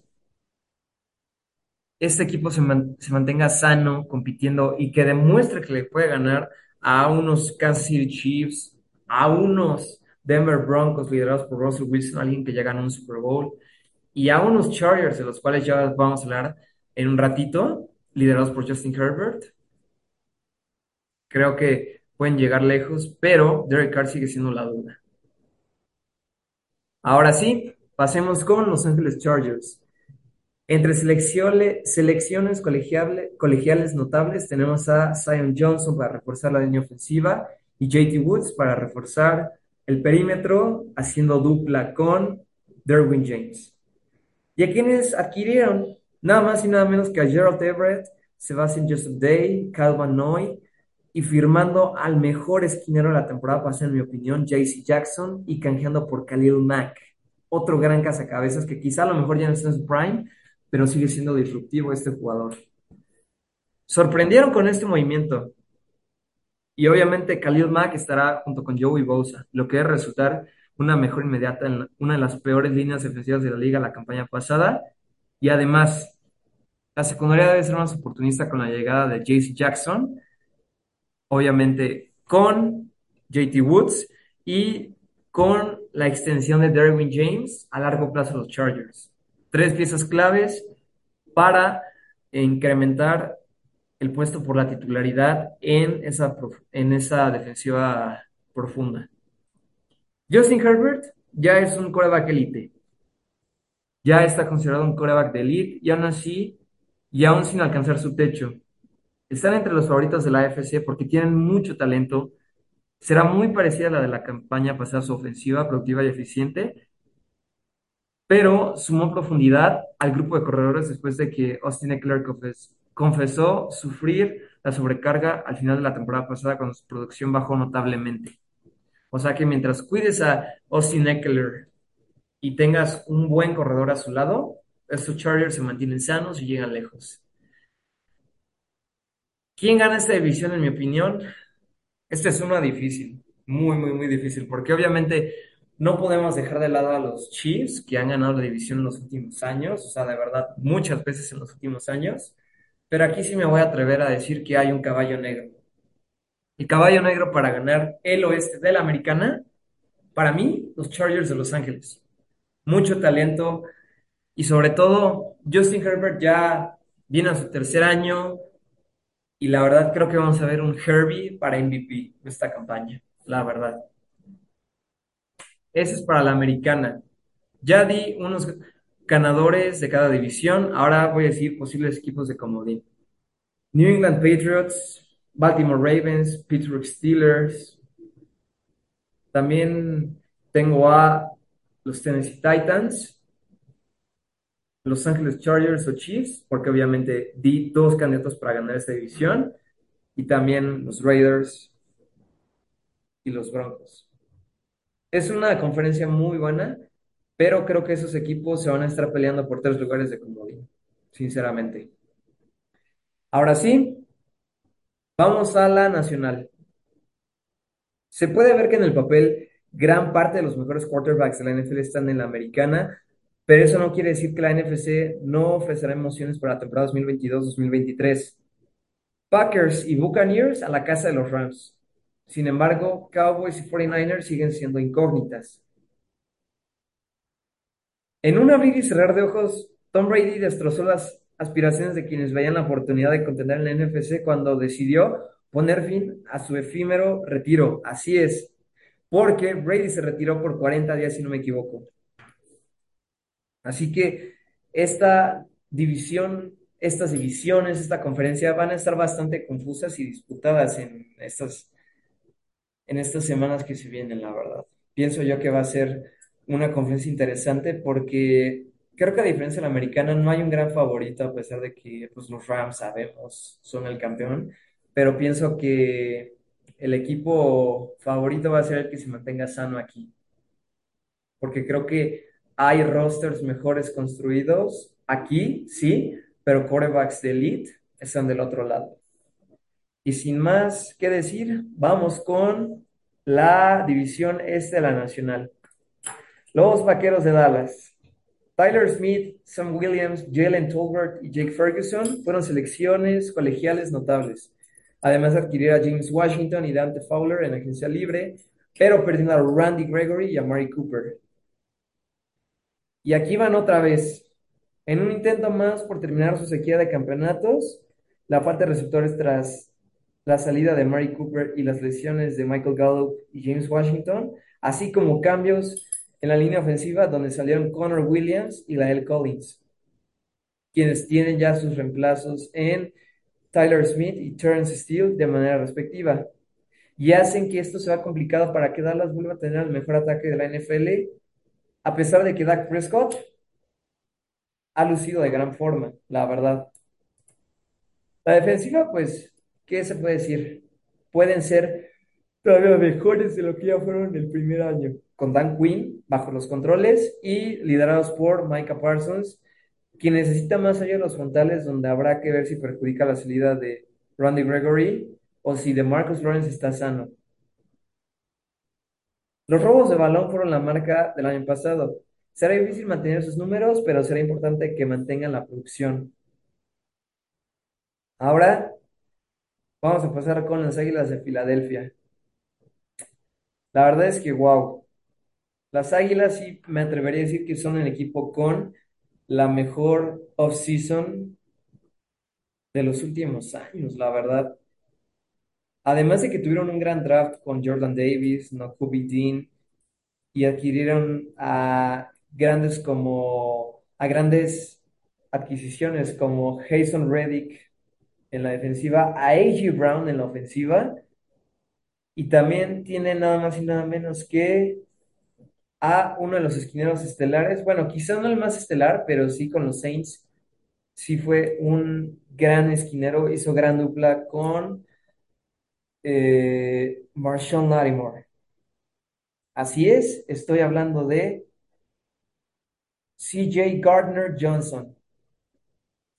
este equipo se, mantenga sano, compitiendo y que demuestre que le puede ganar a unos Kansas City Chiefs, a unos Denver Broncos liderados por Russell Wilson, alguien que ya ganó un Super Bowl, y a unos Chargers, de los cuales ya vamos a hablar en un ratito, liderados por Justin Herbert. Creo que pueden llegar lejos, pero Derek Carr sigue siendo la duda. Ahora sí, pasemos con Los Angeles Chargers. Entre selecciones colegiales notables tenemos a Zion Johnson para reforzar la línea ofensiva y JT Woods para reforzar el perímetro, haciendo dupla con Derwin James. ¿Y a quienes adquirieron? Nada más y nada menos que a Gerald Everett, Sebastian Joseph Day, Calvin Noy, y firmando al mejor esquinero de la temporada pasada, en mi opinión, JC Jackson, y canjeando por Khalil Mack, otro gran cazacabezas que quizá a lo mejor ya no está en su prime, pero sigue siendo disruptivo este jugador. Sorprendieron con este movimiento. Y obviamente Khalil Mack estará junto con Joey Bosa, lo que debe resultar una mejor inmediata en una de las peores líneas defensivas de la liga la campaña pasada. Y además, la secundaria debe ser más oportunista con la llegada de JC Jackson, obviamente con JT Woods y con la extensión de Derwin James a largo plazo los Chargers tres piezas claves para incrementar el puesto por la titularidad en esa, en esa defensiva profunda. Justin Herbert ya es un coreback elite. Ya está considerado un coreback de elite y aún así, y aún sin alcanzar su techo. Están entre los favoritos de la AFC porque tienen mucho talento. Será muy parecida a la de la campaña pasada, su ofensiva, productiva y eficiente, pero sumó profundidad al grupo de corredores después de que Austin Eckler confesó sufrir la sobrecarga al final de la temporada pasada cuando su producción bajó notablemente. O sea que mientras cuides a Austin Eckler y tengas un buen corredor a su lado, estos Chargers se mantienen sanos y llegan lejos. ¿Quién gana esta división, en mi opinión? Esta es una difícil, muy, muy, muy difícil, porque obviamente no podemos dejar de lado a los Chiefs, que han ganado la división en los últimos años, o sea, de verdad, muchas veces en los últimos años, pero aquí sí me voy a atrever a decir que hay un caballo negro. El caballo negro para ganar el oeste de la americana, para mí, los Chargers de Los Ángeles. Mucho talento y sobre todo, Justin Herbert ya viene a su tercer año y la verdad creo que vamos a ver un Herbie para MVP de esta campaña, la verdad. Ese es para la americana. Ya di unos ganadores de cada división, ahora voy a decir posibles equipos de comodín. New England Patriots, Baltimore Ravens, Pittsburgh Steelers. También tengo a los Tennessee Titans, Los Angeles Chargers o Chiefs, porque obviamente di dos candidatos para ganar esta división, y también los Raiders y los Broncos. Es una conferencia muy buena, pero creo que esos equipos se van a estar peleando por tres lugares de comodín, sinceramente. Ahora sí, vamos a la nacional. Se puede ver que en el papel gran parte de los mejores quarterbacks de la NFL están en la americana, pero eso no quiere decir que la NFC no ofrecerá emociones para la temporada 2022-2023. Packers y Buccaneers a la casa de los Rams. Sin embargo, Cowboys y 49ers siguen siendo incógnitas. En un abrir y cerrar de ojos, Tom Brady destrozó las aspiraciones de quienes veían la oportunidad de contender en la NFC cuando decidió poner fin a su efímero retiro. Así es, porque Brady se retiró por 40 días, si no me equivoco. Así que esta división, estas divisiones, esta conferencia van a estar bastante confusas y disputadas en estas, en estas semanas que se vienen, la verdad. Pienso yo que va a ser una conferencia interesante porque creo que a diferencia de la americana no hay un gran favorito a pesar de que pues, los Rams sabemos son el campeón, pero pienso que el equipo favorito va a ser el que se mantenga sano aquí, porque creo que hay rosters mejores construidos aquí, sí, pero quarterbacks de elite están del otro lado. Y sin más que decir, vamos con la división este de la nacional. Los Vaqueros de Dallas. Tyler Smith, Sam Williams, Jalen Tolbert y Jake Ferguson fueron selecciones colegiales notables. Además de adquirir a James Washington y Dante Fowler en agencia libre, pero perdieron a Randy Gregory y a Mari Cooper. Y aquí van otra vez. En un intento más por terminar su sequía de campeonatos, la falta de receptores tras la salida de Mari Cooper y las lesiones de Michael Gallup y James Washington, así como cambios en la línea ofensiva donde salieron Connor Williams y Lael Collins, quienes tienen ya sus reemplazos en Tyler Smith y Terrence Steele de manera respectiva, y hacen que esto sea complicado para que Dallas vuelva a tener el mejor ataque de la NFL, a pesar de que Dak Prescott ha lucido de gran forma, la verdad. La defensiva, pues, ¿qué se puede decir? Pueden ser todavía mejores de lo que ya fueron el primer año, con Dan Quinn bajo los controles y liderados por Micah Parsons, quien necesita más allá de los frontales, donde habrá que ver si perjudica la salida de Randy Gregory o si de Marcus Lawrence está sano. Los robos de balón fueron la marca del año pasado. Será difícil mantener sus números, pero será importante que mantengan la producción. Ahora vamos a pasar con las Águilas de Filadelfia. La verdad es que, wow, las Águilas sí me atrevería a decir que son el equipo con la mejor off-season de los últimos años, la verdad. Además de que tuvieron un gran draft con Jordan Davis, no Dean, y adquirieron a grandes como a grandes adquisiciones como Jason Reddick en la defensiva, a A.J. Brown en la ofensiva, y también tiene nada más y nada menos que a uno de los esquineros estelares, bueno, quizá no el más estelar, pero sí con los Saints, sí fue un gran esquinero, hizo gran dupla con eh, Marshawn Lattimore. Así es, estoy hablando de CJ Gardner Johnson,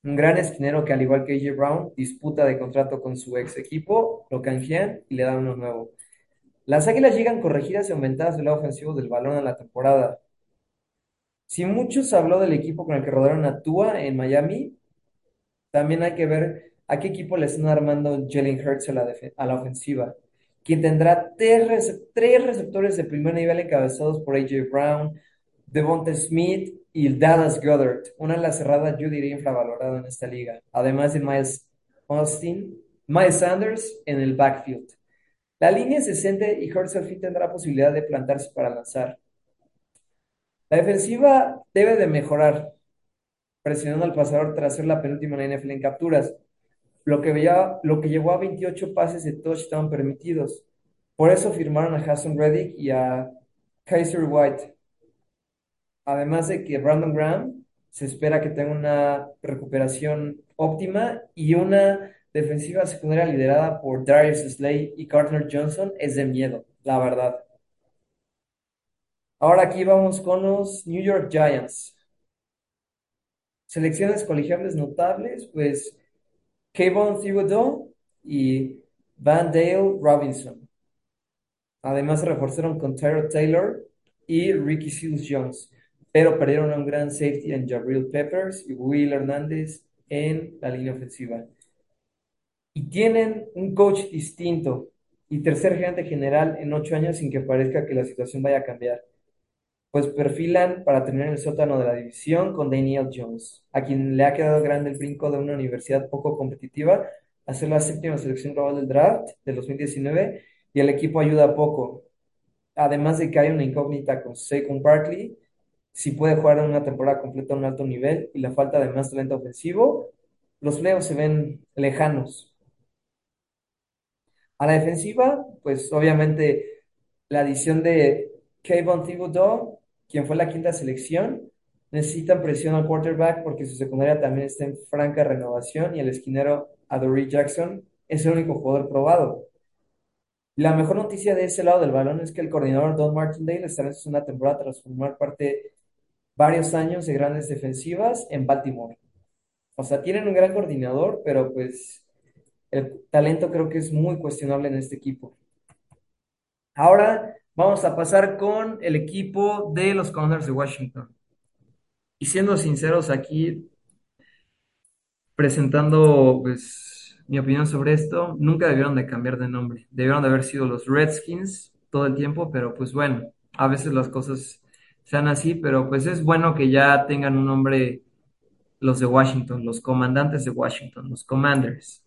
un gran esquinero que al igual que AJ Brown disputa de contrato con su ex equipo, lo canjean y le dan uno nuevo. Las Águilas llegan corregidas y aumentadas del lado ofensivo del balón en la temporada. Si muchos habló del equipo con el que rodaron a Tua en Miami, también hay que ver a qué equipo le están armando Jalen Hurts a la, a la ofensiva, quien tendrá tres, receptores de primer nivel encabezados por AJ Brown, Devonta Smith y Dallas Goddard, una ala cerrada yo diría infravalorada en esta liga, además de Miles Austin, Miles Sanders en el backfield. La línea se siente y Hurts al fin tendrá posibilidad de plantarse para lanzar. La defensiva debe de mejorar, presionando al pasador tras ser la penúltima en la NFL en capturas, lo que, veía, lo que llevó a 28 pases de touchdown permitidos. Por eso firmaron a Hassan Reddick y a Kaiser White. Además de que Brandon Graham se espera que tenga una recuperación óptima y una defensiva secundaria liderada por Darius Slay y Gardner Johnson es de miedo, la verdad. Ahora aquí vamos con los New York Giants. Selecciones colegiales notables, pues Kayvon Thibodeau y Van Dale Robinson. Además se reforzaron con Tyrod Taylor y Ricky Seals Jones, pero perdieron a un gran safety en Jabril Peppers y Will Hernández en la línea ofensiva. Y tienen un coach distinto y tercer gerente general en ocho años sin que parezca que la situación vaya a cambiar pues perfilan para tener el sótano de la división con Daniel Jones, a quien le ha quedado grande el brinco de una universidad poco competitiva a ser la séptima selección global del draft del 2019 y el equipo ayuda poco. Además de que hay una incógnita con Saquon Barkley, si puede jugar en una temporada completa a un alto nivel y la falta de más talento ofensivo, los leos se ven lejanos. A la defensiva, pues obviamente la adición de Kayvon Thibodeau, quien fue la quinta selección, necesitan presión al quarterback porque su secundaria también está en franca renovación y el esquinero Adoree Jackson es el único jugador probado. La mejor noticia de ese lado del balón es que el coordinador Don Martindale estará en su segunda temporada tras formar parte varios años de grandes defensivas en Baltimore. O sea, tienen un gran coordinador, pero pues el talento creo que es muy cuestionable en este equipo. Ahora Vamos a pasar con el equipo de los Commanders de Washington. Y siendo sinceros aquí, presentando pues mi opinión sobre esto, nunca debieron de cambiar de nombre. Debieron de haber sido los Redskins todo el tiempo, pero pues bueno, a veces las cosas sean así, pero pues es bueno que ya tengan un nombre los de Washington, los comandantes de Washington, los Commanders.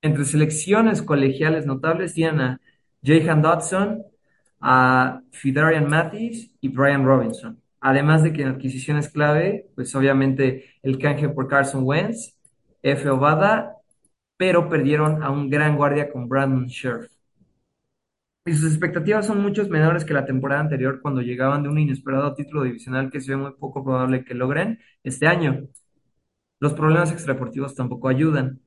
Entre selecciones colegiales notables tienen a Jahan Dodson, a Fidarian Mathis y Brian Robinson. Además de que en adquisiciones clave, pues obviamente el canje por Carson Wentz, F. Ovada, pero perdieron a un gran guardia con Brandon Scherf. Y sus expectativas son muchos menores que la temporada anterior cuando llegaban de un inesperado título divisional que se ve muy poco probable que logren este año. Los problemas extradeportivos tampoco ayudan.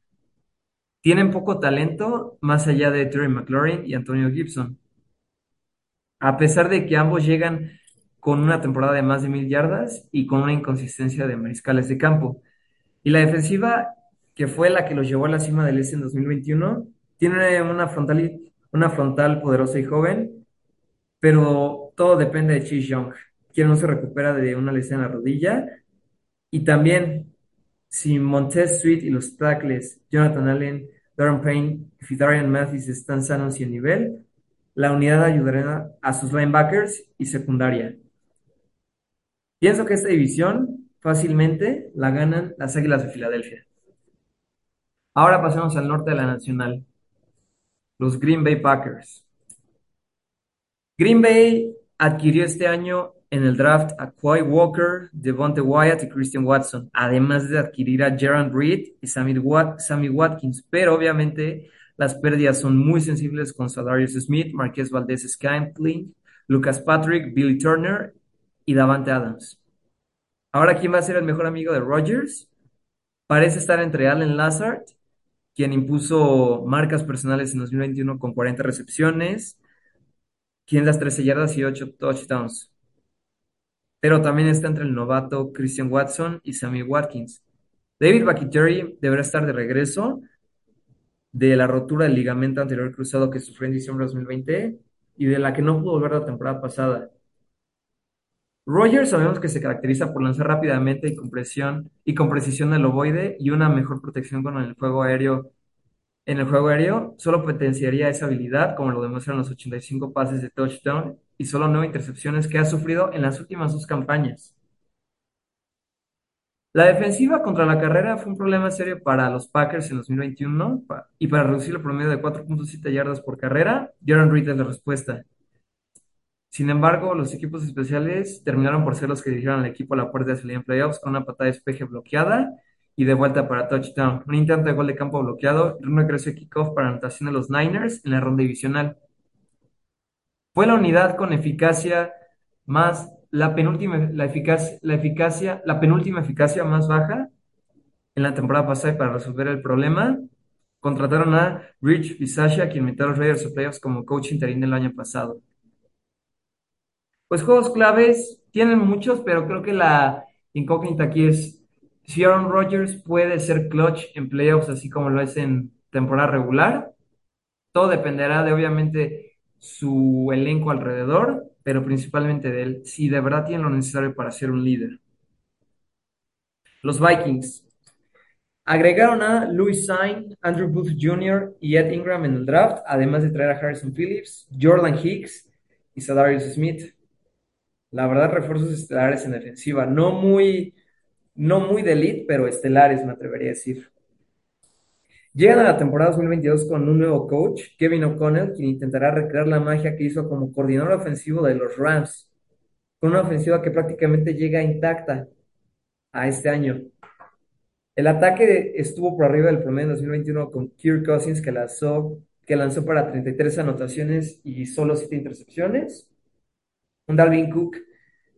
Tienen poco talento más allá de Terry McLaurin y Antonio Gibson a pesar de que ambos llegan con una temporada de más de mil yardas y con una inconsistencia de mariscales de campo. Y la defensiva, que fue la que los llevó a la cima del este en 2021, tiene una frontal, poderosa y joven, pero todo depende de Chase Young, quien no se recupera de una lesión en la rodilla. Y también, si Montez Sweet y los tackles Jonathan Allen, Darren Payne y Fidarian Mathis están sanos y en nivel, la unidad ayudará a sus linebackers y secundaria. Pienso que esta división fácilmente la ganan las Águilas de Filadelfia. Ahora pasemos al norte de la Nacional. Los Green Bay Packers. Green Bay adquirió este año en el draft a Quay Walker, Devonte Wyatt y Christian Watson, además de adquirir a Jaron Reed y Sammy, Watkins, pero obviamente las pérdidas son muy sensibles con Sadarius Smith, Marqués Valdez Scantling, Lucas Patrick, Billy Turner y Davante Adams. Ahora, ¿quién va a ser el mejor amigo de Rodgers? Parece estar entre Allen Lazard, quien impuso marcas personales en 2021 con 40 recepciones, 513 yardas y 8 touchdowns. Pero también está entre el novato Christian Watson y Sammy Watkins. David Bakhtiari deberá estar de regreso de la rotura del ligamento anterior cruzado que sufrió en diciembre de 2020 y de la que no pudo volver la temporada pasada. Rogers sabemos que se caracteriza por lanzar rápidamente y con presión y con precisión el ovoide y una mejor protección con el juego aéreo. En el juego aéreo solo potenciaría esa habilidad, como lo demuestran los 85 pases de touchdown y solo 9 intercepciones que ha sufrido en las últimas dos campañas. La defensiva contra la carrera fue un problema serio para los Packers en 2021 y para reducir el promedio de 4.7 yardas por carrera, Jordan Reed es la respuesta. Sin embargo, los equipos especiales terminaron por ser los que dirigieron al equipo a la puerta de salida en playoffs con una patada de despeje bloqueada y de vuelta para touchdown. Un intento de gol de campo bloqueado y un regreso de kickoff para anotación de los Niners en la ronda divisional. Fue la unidad con eficacia más la penúltima, la eficacia, la eficacia, la penúltima eficacia más baja en la temporada pasada para resolver el problema contrataron a Rich Bisaccia, quien metió a los Raiders of Playoffs como coach interino el año pasado. Pues juegos claves tienen muchos, pero creo que la incógnita aquí es si Aaron Rodgers puede ser clutch en playoffs así como lo es en temporada regular. Todo dependerá de obviamente su elenco alrededor, pero principalmente de él, si de verdad tiene lo necesario para ser un líder. Los Vikings agregaron a Louis Sain, Andrew Booth Jr. y Ed Ingram en el draft, además de traer a Harrison Phillips, Jordan Hicks y Sadarius Smith. La verdad, refuerzos estelares en defensiva. No muy, no muy de elite, pero estelares, me atrevería a decir. Llegan a la temporada 2022 con un nuevo coach, Kevin O'Connell, quien intentará recrear la magia que hizo como coordinador ofensivo de los Rams, con una ofensiva que prácticamente llega intacta a este año. El ataque estuvo por arriba del promedio en 2021 con Kirk Cousins, que lanzó, que lanzó para 33 anotaciones y solo 7 intercepciones un Dalvin Cook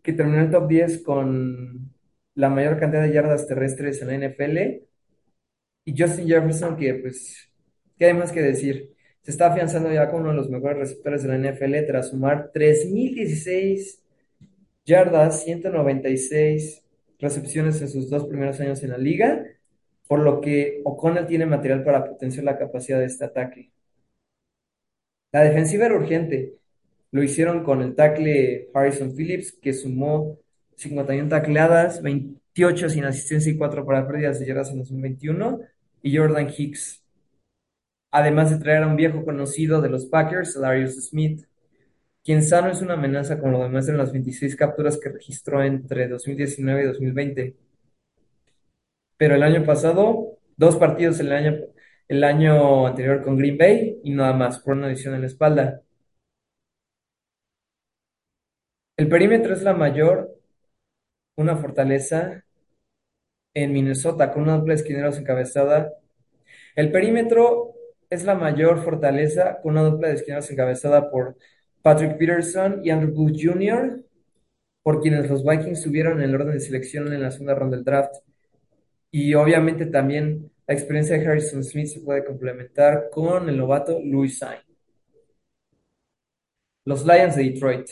que terminó el top 10 con la mayor cantidad de yardas terrestres en la NFL. Y Justin Jefferson, que pues, ¿qué hay más que decir? Se está afianzando ya como uno de los mejores receptores de la NFL tras sumar 3.016 yardas, 196 recepciones en sus dos primeros años en la liga, por lo que O'Connell tiene material para potenciar la capacidad de este ataque. La defensiva era urgente. Lo hicieron con el tackle Harrison Phillips, que sumó 51 tacleadas, 28 sin asistencia y 4 para pérdidas de yardas en 2021, y Jordan Hicks. Además de traer a un viejo conocido de los Packers, Darius Smith, quien sano es una amenaza como lo demuestran las 26 capturas que registró entre 2019 y 2020. Pero el año pasado, dos partidos el año, el año anterior con Green Bay y nada más, por una lesión en la espalda. El perímetro es la mayor, una fortaleza en Minnesota, con una dupla de esquineros encabezada. El perímetro es la mayor fortaleza con una dupla de esquineros encabezada por Patrick Peterson y Andrew Booth Jr., por quienes los Vikings subieron en el orden de selección en la segunda ronda del draft. Y obviamente también la experiencia de Harrison Smith se puede complementar con el novato Louis Sain. Los Lions de Detroit.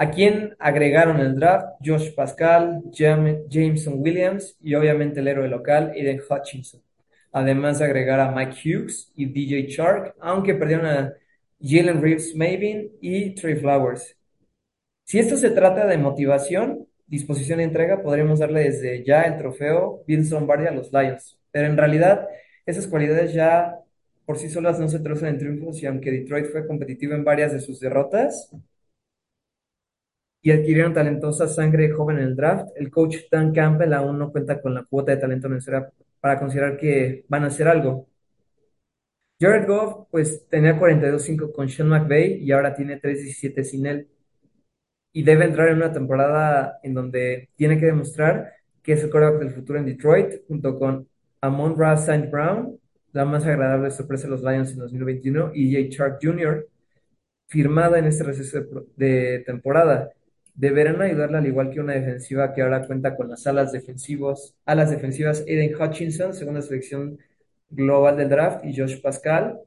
¿A quién agregaron el draft? Josh Pascal, Jameson Williams y obviamente el héroe local, Aiden Hutchinson. Además de agregar a Mike Hughes y DJ Shark, aunque perdieron a Jalen Reeves Mavin y Trey Flowers. Si esto se trata de motivación, disposición y entrega, podríamos darle desde ya el trofeo Bill Lombardi a los Lions. Pero en realidad, esas cualidades ya por sí solas no se traducen en triunfos y aunque Detroit fue competitivo en varias de sus derrotas, y adquirieron talentosa sangre joven en el draft. El coach Dan Campbell aún no cuenta con la cuota de talento necesaria para considerar que van a hacer algo. Jared Goff, pues tenía 42-5 con Sean McVay y ahora tiene 3-17 sin él. Y debe entrar en una temporada en donde tiene que demostrar que es el quarterback del futuro en Detroit, junto con Amon Ra St. Brown, la más agradable sorpresa de los Lions en 2021, y Jay Shark Jr., firmada en este receso de temporada. Deberán ayudarle al igual que una defensiva que ahora cuenta con las alas defensivos, alas defensivas Aiden Hutchinson, segunda selección global del draft, y Josh Pascal,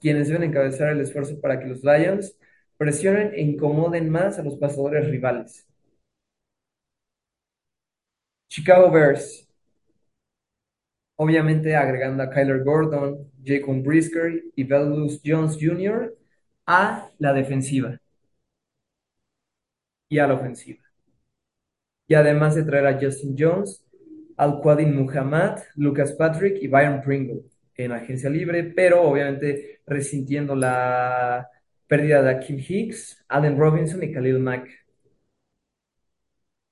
quienes deben encabezar el esfuerzo para que los Lions presionen e incomoden más a los pasadores rivales. Chicago Bears, obviamente agregando a Kyler Gordon, Jacob Brisker y Velus Jones Jr. a la defensiva y a la ofensiva. Y además de traer a Justin Jones, al Quadin Muhammad, Lucas Patrick y Byron Pringle en agencia libre, pero obviamente resintiendo la pérdida de Akim Hicks, Allen Robinson y Khalil Mack.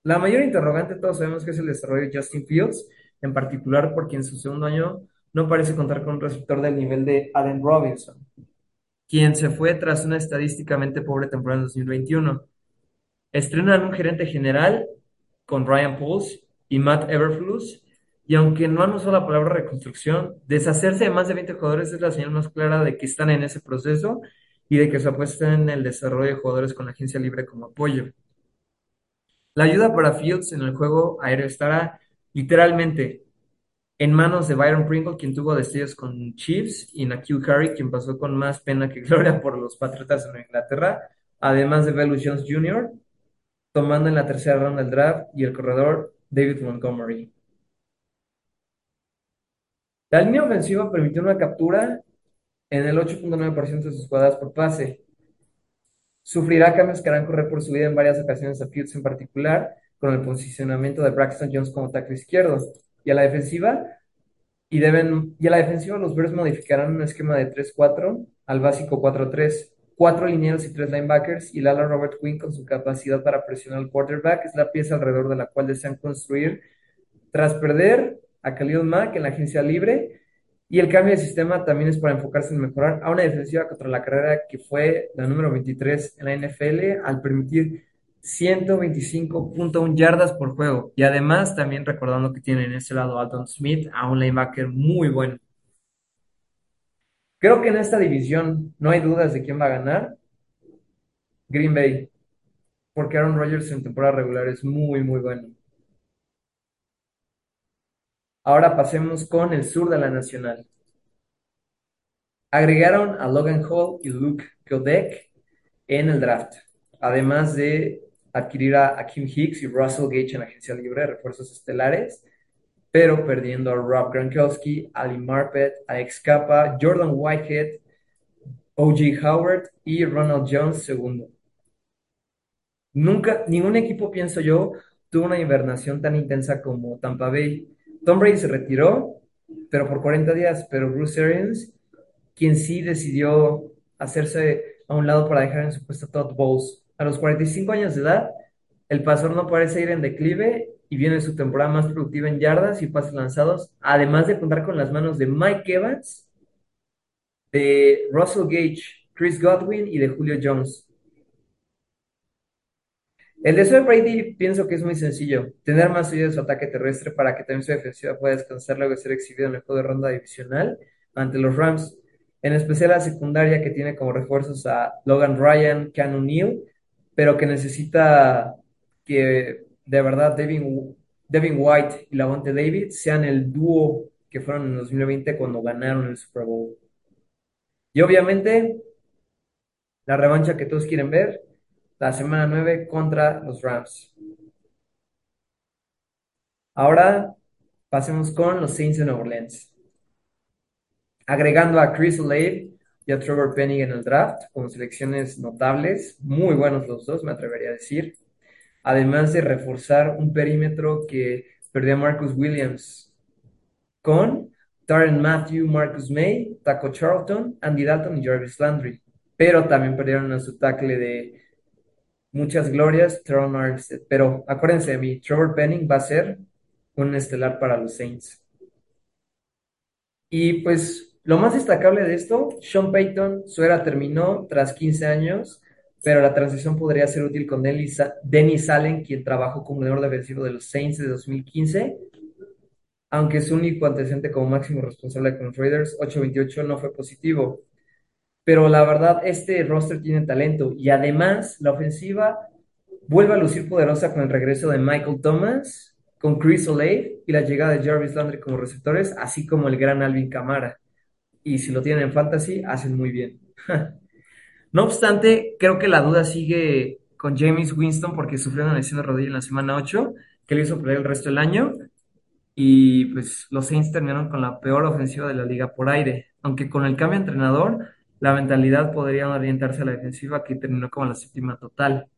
La mayor interrogante todos sabemos que es el desarrollo de Justin Fields, en particular porque en su segundo año no parece contar con un receptor del nivel de Allen Robinson, quien se fue tras una estadísticamente pobre temporada en 2021. Estrenan un gerente general con Ryan Pauls y Matt Everfluss, y aunque no han usado la palabra reconstrucción, deshacerse de más de 20 jugadores es la señal más clara de que están en ese proceso y de que se apuesta en el desarrollo de jugadores con la agencia libre como apoyo. La ayuda para Fields en el juego aéreo estará literalmente en manos de Byron Pringle, quien tuvo destellos con Chiefs, y Nakil Harry, quien pasó con más pena que gloria por los Patriotas en Inglaterra, además de Velus Jones Jr., tomando en la tercera ronda del draft, y el corredor David Montgomery. La línea ofensiva permitió una captura en el 8.9% de sus jugadas por pase. Sufrirá cambios que harán correr por su vida en varias ocasiones a Fields en particular, con el posicionamiento de Braxton Jones como tackle izquierdo. Y a la defensiva, y deben, y a la defensiva los Bears modificarán un esquema de 3-4 al básico 4-3. Cuatro linieros y tres linebackers, y el ala Robert Quinn con su capacidad para presionar al quarterback es la pieza alrededor de la cual desean construir tras perder a Khalil Mack en la agencia libre. Y el cambio de sistema también es para enfocarse en mejorar a una defensiva contra la carrera que fue la número 23 en la NFL al permitir 125.1 yardas por juego. Y además también recordando que tienen en ese lado a Alton Smith, a un linebacker muy bueno. Creo que en esta división no hay dudas de quién va a ganar. Green Bay, porque Aaron Rodgers en temporada regular es muy, muy bueno. Ahora pasemos con el sur de la Nacional. Agregaron a Logan Hall y Luke Godek en el draft, además de adquirir a, Kim Hicks y Russell Gage en la agencia libre de refuerzos estelares, pero perdiendo a Rob Gronkowski, Ali Marpet, Alex Capa, Jordan Whitehead, O.J. Howard y Ronald Jones segundo. Nunca, ningún equipo, pienso yo, tuvo una invernación tan intensa como Tampa Bay. Tom Brady se retiró, pero por 40 días, pero Bruce Arians, quien sí decidió hacerse a un lado para dejar en su puesto a Todd Bowles. A los 45 años de edad, el pasador no parece ir en declive y viene su temporada más productiva en yardas y pases lanzados, además de contar con las manos de Mike Evans, de Russell Gage, Chris Godwin y de Julio Jones. El deseo de Brady pienso que es muy sencillo, tener más ayuda de su ataque terrestre para que también su defensiva pueda descansar luego de ser exhibido en el juego de ronda divisional ante los Rams, en especial la secundaria que tiene como refuerzos a Logan Ryan, Ken Neal, pero que necesita que de verdad Devin, White y Lavonte David sean el dúo que fueron en 2020 cuando ganaron el Super Bowl. Y obviamente, la revancha que todos quieren ver, la semana 9 contra los Rams. Ahora pasemos con los Saints de Nueva Orleans. Agregando a Chris Olave y a Trevor Penny en el draft como selecciones notables, muy buenos los dos, me atrevería a decir. Además de reforzar un perímetro que perdió a Marcus Williams con Darren Matthew, Marcus May, Taco Charlton, Andy Dalton y Jarvis Landry. Pero también perdieron a su tackle de muchas glorias, Trevor Armstead. Pero acuérdense de mí, Trevor Penning va a ser un estelar para los Saints. Y pues lo más destacable de esto, Sean Payton, su era terminó tras 15 años, pero la transición podría ser útil con Dennis Allen, quien trabajó como leador defensivo de los Saints de 2015, aunque su único antecedente como máximo responsable con los Raiders, 8-28, no fue positivo. Pero la verdad, este roster tiene talento y además la ofensiva Vuelve a lucir poderosa con el regreso de Michael Thomas, con Chris Olave y la llegada de Jarvis Landry como receptores, así como el gran Alvin Kamara. Y si lo tienen en fantasy, hacen muy bien. No obstante, creo que la duda sigue con James Winston porque sufrió una lesión de rodilla en la semana 8 que le hizo perder el resto del año. Y pues los Saints terminaron con la peor ofensiva de la liga por aire. Aunque con el cambio de entrenador, la mentalidad podría orientarse a la defensiva que terminó como la séptima total.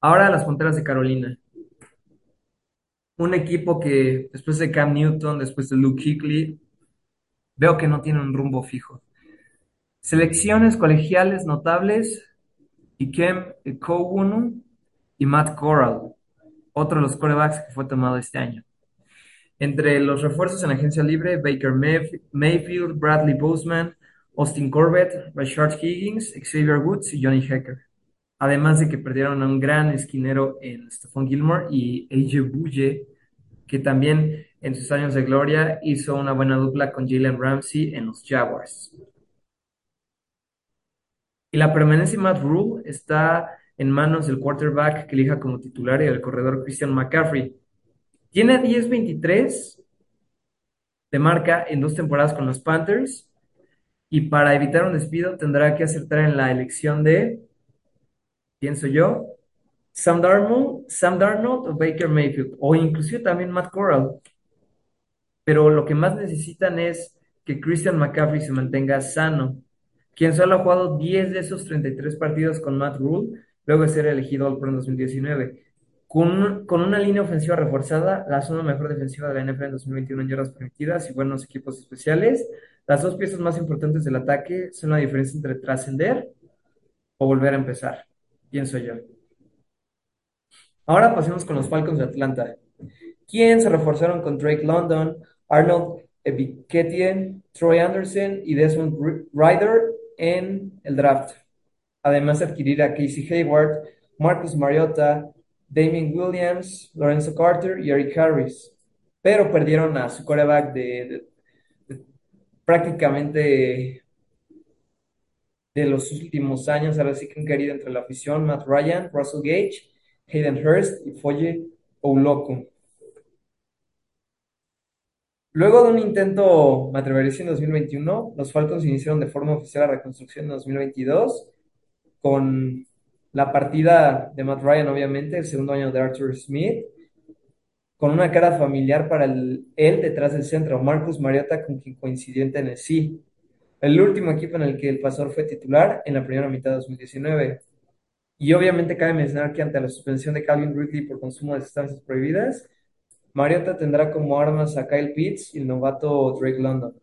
Ahora las Panteras de Carolina. Un equipo que después de Cam Newton, después de Luke Kuechly, veo que no tiene un rumbo fijo. Selecciones colegiales notables, Ikem Ekowunu y Matt Corral, otro de los quarterbacks que fue tomado este año. Entre los refuerzos en agencia libre, Baker Mayfield, Bradley Boseman, Austin Corbett, Rashard Higgins, Xavier Woods y Johnny Hecker. Además de que perdieron a un gran esquinero en Stephon Gilmore y AJ Buye, que también en sus años de gloria hizo una buena dupla con Jalen Ramsey en los Jaguars. Y la permanencia de Matt Rule está en manos del quarterback que elija como titular y del corredor Christian McCaffrey. Tiene 10-23 de marca en dos temporadas con los Panthers y para evitar un despido tendrá que acertar en la elección de, pienso yo, Sam Darnold, Sam Darnold o Baker Mayfield o inclusive también Matt Corral. Pero lo que más necesitan es que Christian McCaffrey se mantenga sano quien solo ha jugado 10 de esos 33 partidos con Matt Rule, luego de ser elegido al Pro en 2019. Con, una línea ofensiva reforzada, la zona mejor defensiva de la NFL en 2021 en yardas permitidas y buenos equipos especiales, las dos piezas más importantes del ataque son la diferencia entre trascender o volver a empezar, pienso yo. Ahora pasemos con los Falcons de Atlanta, quien se reforzaron con Drake London, Arnold Ebiketien, Troy Anderson y Desmond Ryder en el draft. Además de adquirir a Casey Hayward, Marcus Mariota, Damien Williams, Lorenzo Carter y Eric Harris. Pero perdieron a su coreback de, prácticamente de los últimos años, ahora sí que han querido entre la afición, Matt Ryan, Russell Gage, Hayden Hurst y Foye Ouloku. Luego de un intento, me atrevería en 2021, los Falcons iniciaron de forma oficial la reconstrucción en 2022 con la partida de Matt Ryan, obviamente, el segundo año de Arthur Smith, con una cara familiar para él detrás del centro, Marcus Mariota, con quien coincidió en Tennessee. El último equipo en el que el pastor fue titular en la primera mitad de 2019. Y obviamente cabe mencionar que ante la suspensión de Calvin Ridley por consumo de sustancias prohibidas, Mariota tendrá como armas a Kyle Pitts y el novato Drake London,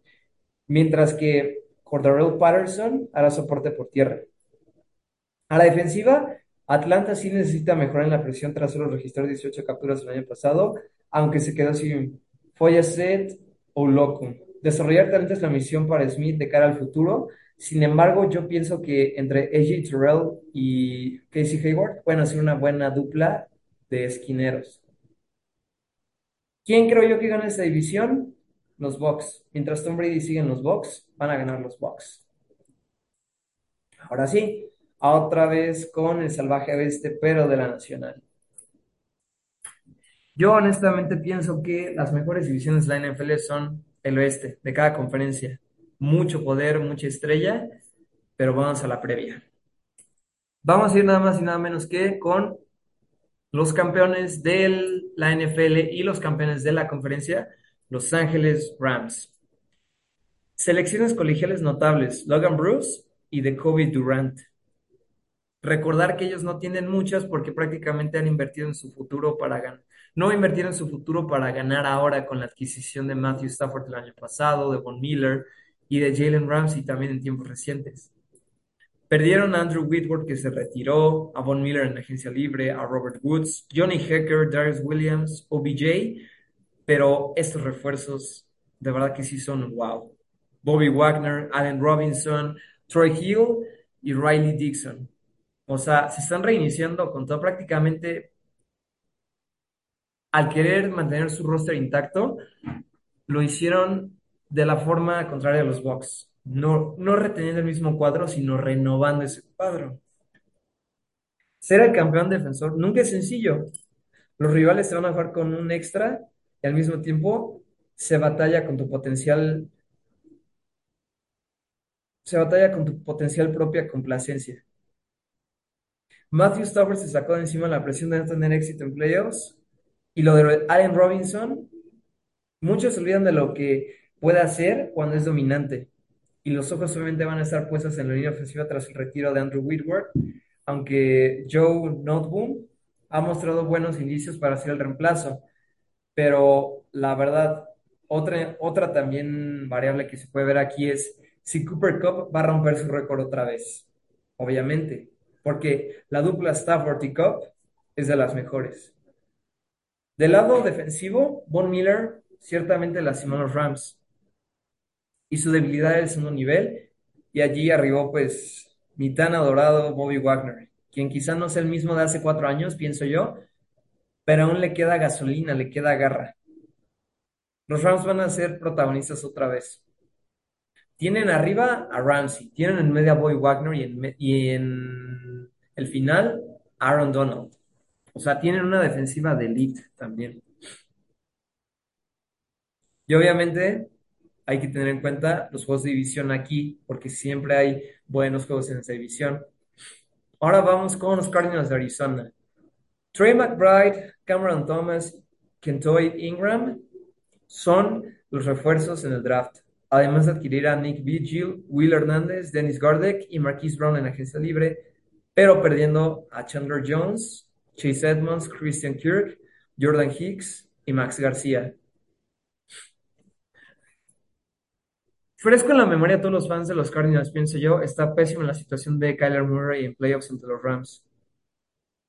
mientras que Cordarrelle Patterson hará soporte por tierra. A la defensiva, Atlanta sí necesita mejorar en la presión tras solo registrar 18 capturas el año pasado, aunque se quedó sin Foyacet o Loco. Desarrollar talento es la misión para Smith de cara al futuro. Sin embargo, yo pienso que entre AJ Terrell y Casey Hayward pueden hacer una buena dupla de esquineros. ¿Quién creo yo que gana esta división? Los Bucks. Mientras Tom Brady sigue en los Bucks, van a ganar los Bucks. Ahora sí, otra vez con el salvaje oeste, pero de la nacional. Yo honestamente pienso que las mejores divisiones de la NFL son el oeste, de cada conferencia. Mucho poder, mucha estrella, pero vamos a la previa. Vamos a ir nada más y nada menos que con los campeones de la NFL y los campeones de la conferencia, Los Ángeles Rams. Selecciones colegiales notables, Logan Bruce y de Kobe Durant. Recordar que ellos no tienen muchas porque prácticamente han invertido en su futuro para ganar. No invertieron en su futuro para ganar ahora con la adquisición de Matthew Stafford el año pasado, de Von Miller y de Jalen Ramsey también en tiempos recientes. Perdieron a Andrew Whitworth, que se retiró, a Von Miller en agencia libre, a Robert Woods, Johnny Hecker, Darius Williams, OBJ, pero estos refuerzos de verdad que sí son wow. Bobby Wagner, Allen Robinson, Troy Hill y Riley Dixon. O sea, se están reiniciando con todo prácticamente al querer mantener su roster intacto, lo hicieron de la forma contraria a los Bucks no, no reteniendo el mismo cuadro, sino renovando ese cuadro. Ser el campeón defensor nunca es sencillo. Los rivales se van a jugar con un extra y al mismo tiempo se batalla con tu potencial, se batalla con tu potencial propia complacencia. Matthew Stafford se sacó de encima la presión de no tener éxito en playoffs y lo de Allen Robinson, muchos se olvidan de lo que puede hacer cuando es dominante y los ojos obviamente van a estar puestos en la línea ofensiva tras el retiro de Andrew Whitworth, aunque Joe Noteboom ha mostrado buenos indicios para ser el reemplazo, pero la verdad, otra, otra también variable que se puede ver aquí es si Cooper Cup va a romper su récord otra vez, obviamente, porque la dupla Stafford y Cup es de las mejores. Del lado defensivo, Von Miller ciertamente lastimó a los Rams y su debilidad es el segundo nivel, y allí arribó pues mi tan adorado Bobby Wagner, quien quizá no sea el mismo de hace cuatro años, pienso yo, pero aún le queda gasolina, le queda garra. Los Rams van a ser protagonistas otra vez. Tienen arriba a Ramsey, tienen en medio a Bobby Wagner y en, y en el final Aaron Donald. O sea, tienen una defensiva de elite también. Y obviamente hay que tener en cuenta los juegos de división aquí, porque siempre hay buenos juegos en esa división. Ahora vamos con los Cardinals de Arizona. Trey McBride, Cameron Thomas, Kentoy Ingram son los refuerzos en el draft. Además de adquirir a Nick Vigil, Will Hernández, Dennis Gardeck y Marquise Brown en agencia libre, pero perdiendo a Chandler Jones, Chase Edmonds, Christian Kirk, Jordan Hicks y Max García. Fresco en la memoria de todos los fans de los Cardinals, pienso yo, está pésima la situación de Kyler Murray en playoffs entre los Rams.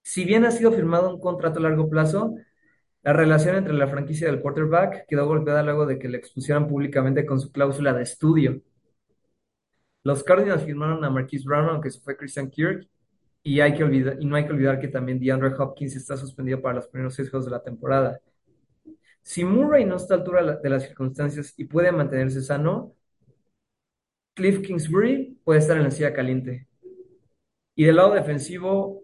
Si bien ha sido firmado un contrato a largo plazo, la relación entre la franquicia del quarterback quedó golpeada luego de que le expusieran públicamente con su cláusula de estudio. Los Cardinals firmaron a Marquise Brown, aunque se fue Christian Kirk, y, hay que olvidar, y no hay que olvidar que también DeAndre Hopkins está suspendido para los primeros seis juegos de la temporada. Si Murray no está a altura de las circunstancias y puede mantenerse sano, Cliff Kingsbury puede estar en la silla caliente. Y del lado defensivo,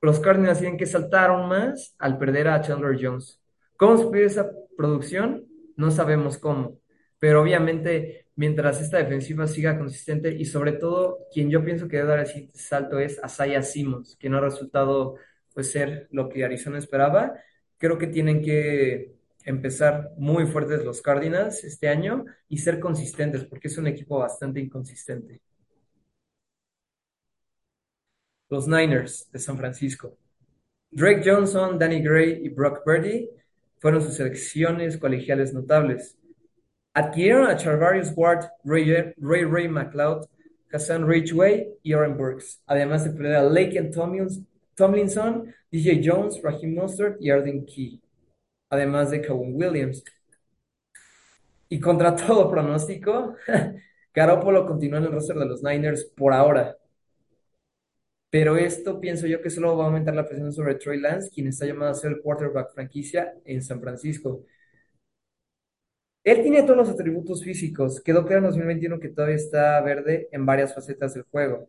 los Cardinals tienen que saltar aún más al perder a Chandler Jones. ¿Cómo se esa producción? No sabemos cómo. Pero obviamente, mientras esta defensiva siga consistente y sobre todo, quien yo pienso que debe dar el salto es Asaya Simmons, que no ha resultado pues, ser lo que Arizona esperaba. Creo que tienen que empezar muy fuertes los Cardinals este año y ser consistentes, porque es un equipo bastante inconsistente. Los Niners de San Francisco. Drake Johnson, Danny Gray y Brock Purdy fueron sus selecciones colegiales notables. Adquirieron a Charvarius Ward, Ray Ray, McLeod, Hassan Ridgway y Aaron Burks, además de perder a Lake Tomlinson, DJ Jones, Raheem Mostert y Arden Key además de Kevin Williams. Y contra todo pronóstico, Garoppolo continúa en el roster de los Niners por ahora. Pero esto pienso yo que solo va a aumentar la presión sobre Troy Lance, quien está llamado a ser el quarterback franquicia en San Francisco. Él tiene todos los atributos físicos. Quedó claro en 2021 que todavía está verde en varias facetas del juego.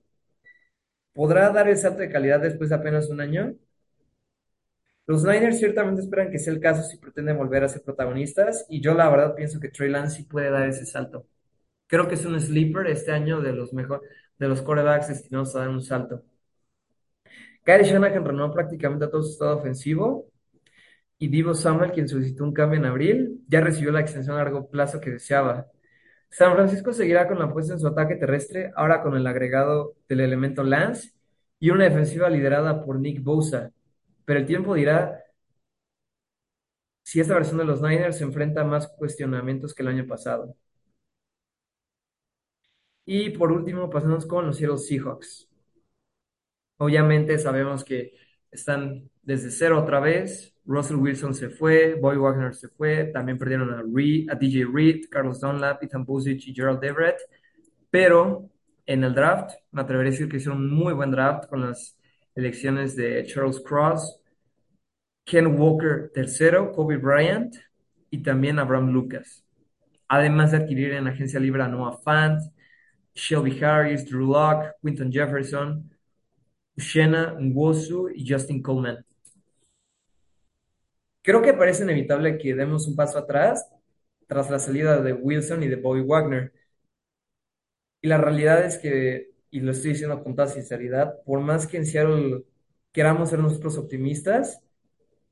¿Podrá dar el salto de calidad después de apenas un año? Los Niners ciertamente esperan que sea el caso si pretenden volver a ser protagonistas y yo la verdad pienso que Trey Lance sí puede dar ese salto. Creo que es un sleeper este año de los mejor, de los quarterbacks destinados a dar un salto. Kyle Shanahan renovó prácticamente a todo su estado ofensivo y Divo Samuel, quien solicitó un cambio en abril, ya recibió la extensión a largo plazo que deseaba. San Francisco seguirá con la apuesta en su ataque terrestre, ahora con el agregado del elemento Lance y una defensiva liderada por Nick Bosa, pero el tiempo dirá si esta versión de los Niners se enfrenta a más cuestionamientos que el año pasado. Y por último, pasamos con los Seattle Seahawks. Obviamente sabemos que están desde cero otra vez. Russell Wilson se fue, Boy Wagner se fue, también perdieron a, a DJ Reed, Carlos Dunlap, Ethan Busic y Gerald Everett. Pero en el draft, me atrevería a decir que hicieron un muy buen draft con las elecciones de Charles Cross, Ken Walker III, Kobe Bryant y también Abraham Lucas. Además de adquirir en agencia libre a Noah Fant, Shelby Harris, Drew Locke, Quinton Jefferson. Uchenna Nwosu y Justin Coleman. Creo que parece inevitable que demos un paso atrás tras la salida de Wilson y de Bobby Wagner. Y la realidad es que, y lo estoy diciendo con toda sinceridad, por más que en Seattle queramos ser nosotros optimistas,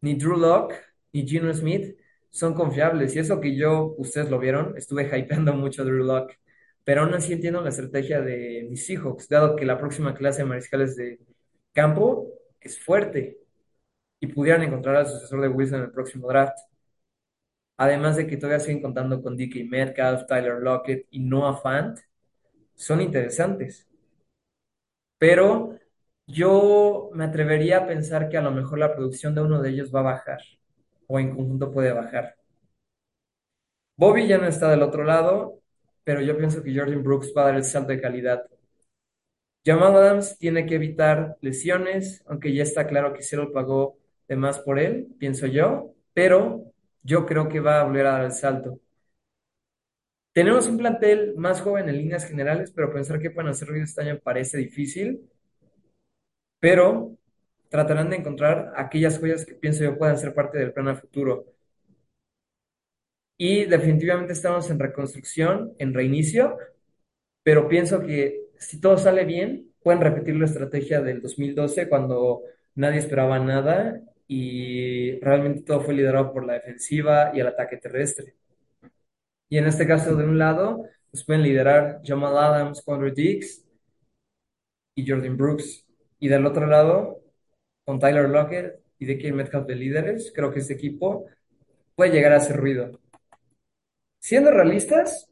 ni Drew Lock ni Gino Smith son confiables. Y eso que yo, ustedes lo vieron, estuve hypeando mucho a Drew Lock. Pero aún así entiendo la estrategia de mis Seahawks, dado que la próxima clase de mariscales de campo es fuerte y pudieran encontrar al sucesor de Wilson en el próximo draft. Además de que todavía siguen contando con DK Metcalf, Tyler Lockett y Noah Fant, son interesantes. Pero yo me atrevería a pensar que a lo mejor la producción de uno de ellos va a bajar o en conjunto puede bajar. Bobby ya no está del otro lado, pero yo pienso que Jordan Brooks va a dar el salto de calidad. Jamal Adams tiene que evitar lesiones, aunque ya está claro que Seattle pagó de más por él, pienso yo, pero yo creo que va a volver a dar el salto. Tenemos un plantel más joven en líneas generales, pero pensar que pueden hacer ruido este año parece difícil, pero tratarán de encontrar aquellas joyas que pienso yo puedan ser parte del plan a futuro. Y definitivamente estamos en reconstrucción, en reinicio, pero pienso que si todo sale bien, pueden repetir la estrategia del 2012 cuando nadie esperaba nada y realmente todo fue liderado por la defensiva y el ataque terrestre. Y en este caso, de un lado, pues pueden liderar Jamal Adams, Quandre Diggs y Jordan Brooks. Y del otro lado, con Tyler Lockett y DK Metcalf de líderes, creo que este equipo puede llegar a hacer ruido. Siendo realistas,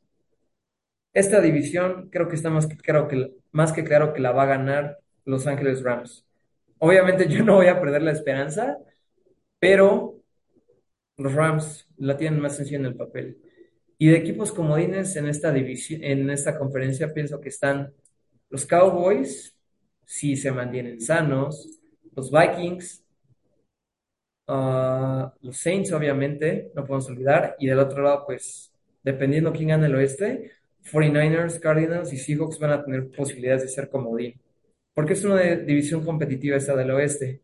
esta división creo que está más que claro que, más que claro que la va a ganar Los Ángeles Rams. Obviamente yo no voy a perder la esperanza, pero los Rams la tienen más sencilla en el papel. Y de equipos comodines en esta división, en esta conferencia, pienso que están los Cowboys, si se mantienen sanos, los Vikings, uh, los Saints, obviamente, no podemos olvidar, y del otro lado, pues, dependiendo quién gane el oeste, 49ers, Cardinals y Seahawks van a tener posibilidades de ser comodín, porque es una división competitiva esta del oeste.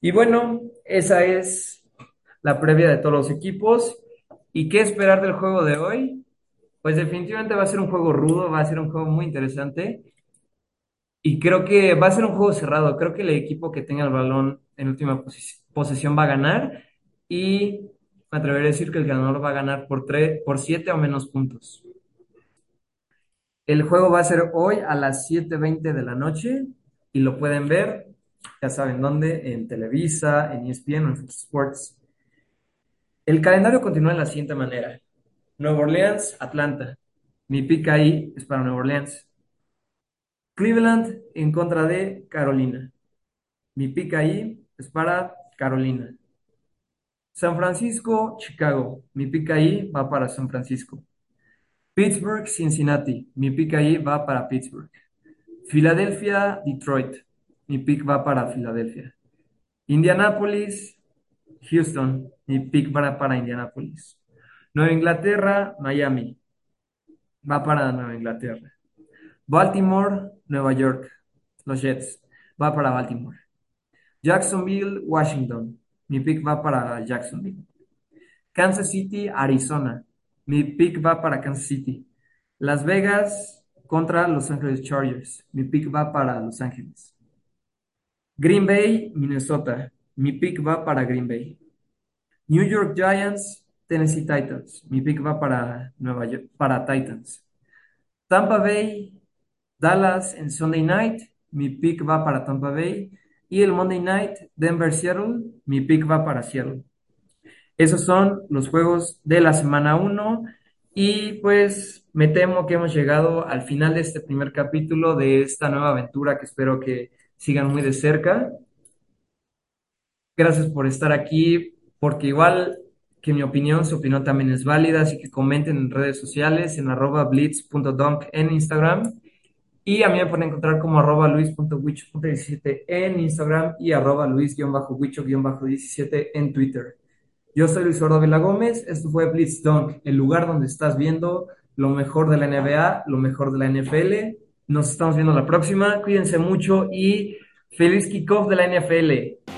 Y bueno, esa es la previa de todos los equipos. ¿Y qué esperar del juego de hoy? Pues definitivamente va a ser un juego rudo, va a ser un juego muy interesante. Y creo que va a ser un juego cerrado. Creo que el equipo que tenga el balón en última posesión va a ganar. Y me atrevería a decir que el ganador va a ganar por, tres, por siete o menos puntos. El juego va a ser hoy a las 7.20 de la noche y lo pueden ver, ya saben dónde, en Televisa, en ESPN en Fox Sports. El calendario continúa de la siguiente manera. Nueva Orleans, Atlanta. Mi pick ahí es para Nueva Orleans. Cleveland en contra de Carolina. Mi pick ahí es para Carolina. San Francisco, Chicago. Mi pick ahí va para San Francisco. Pittsburgh, Cincinnati. Mi pick ahí va para Pittsburgh. Filadelfia, Detroit. Mi pick va para Filadelfia. Indianapolis, Houston. Mi pick va para Indianapolis. Nueva Inglaterra, Miami. Va para Nueva Inglaterra. Baltimore, Nueva York. Los Jets. Va para Baltimore. Jacksonville, Washington. Mi pick va para Jacksonville. Kansas City, Arizona. Mi pick va para Kansas City. Las Vegas contra Los Angeles Chargers. Mi pick va para Los Ángeles. Green Bay, Minnesota. Mi pick va para Green Bay. New York Giants, Tennessee Titans. Mi pick va para Nueva York, para Titans. Tampa Bay, Dallas en Sunday Night. Mi pick va para Tampa Bay. Y el Monday Night, Denver Seattle. Mi pick va para Seattle. Esos son los juegos de la semana 1 y pues me temo que hemos llegado al final de este primer capítulo de esta nueva aventura que espero que sigan muy de cerca. Gracias por estar aquí, porque igual que mi opinión, su opinión también es válida, así que comenten en redes sociales, en arroba blitz.dunk en Instagram. Y a mí me pueden encontrar como arroba luis.wicho.17 en Instagram y arroba luis-wicho-17 en Twitter. Yo soy Luis Eduardo Vila Gómez, esto fue Blitz Dunk, el lugar donde estás viendo lo mejor de la NBA, lo mejor de la NFL. Nos estamos viendo la próxima. Cuídense mucho y feliz kickoff de la NFL.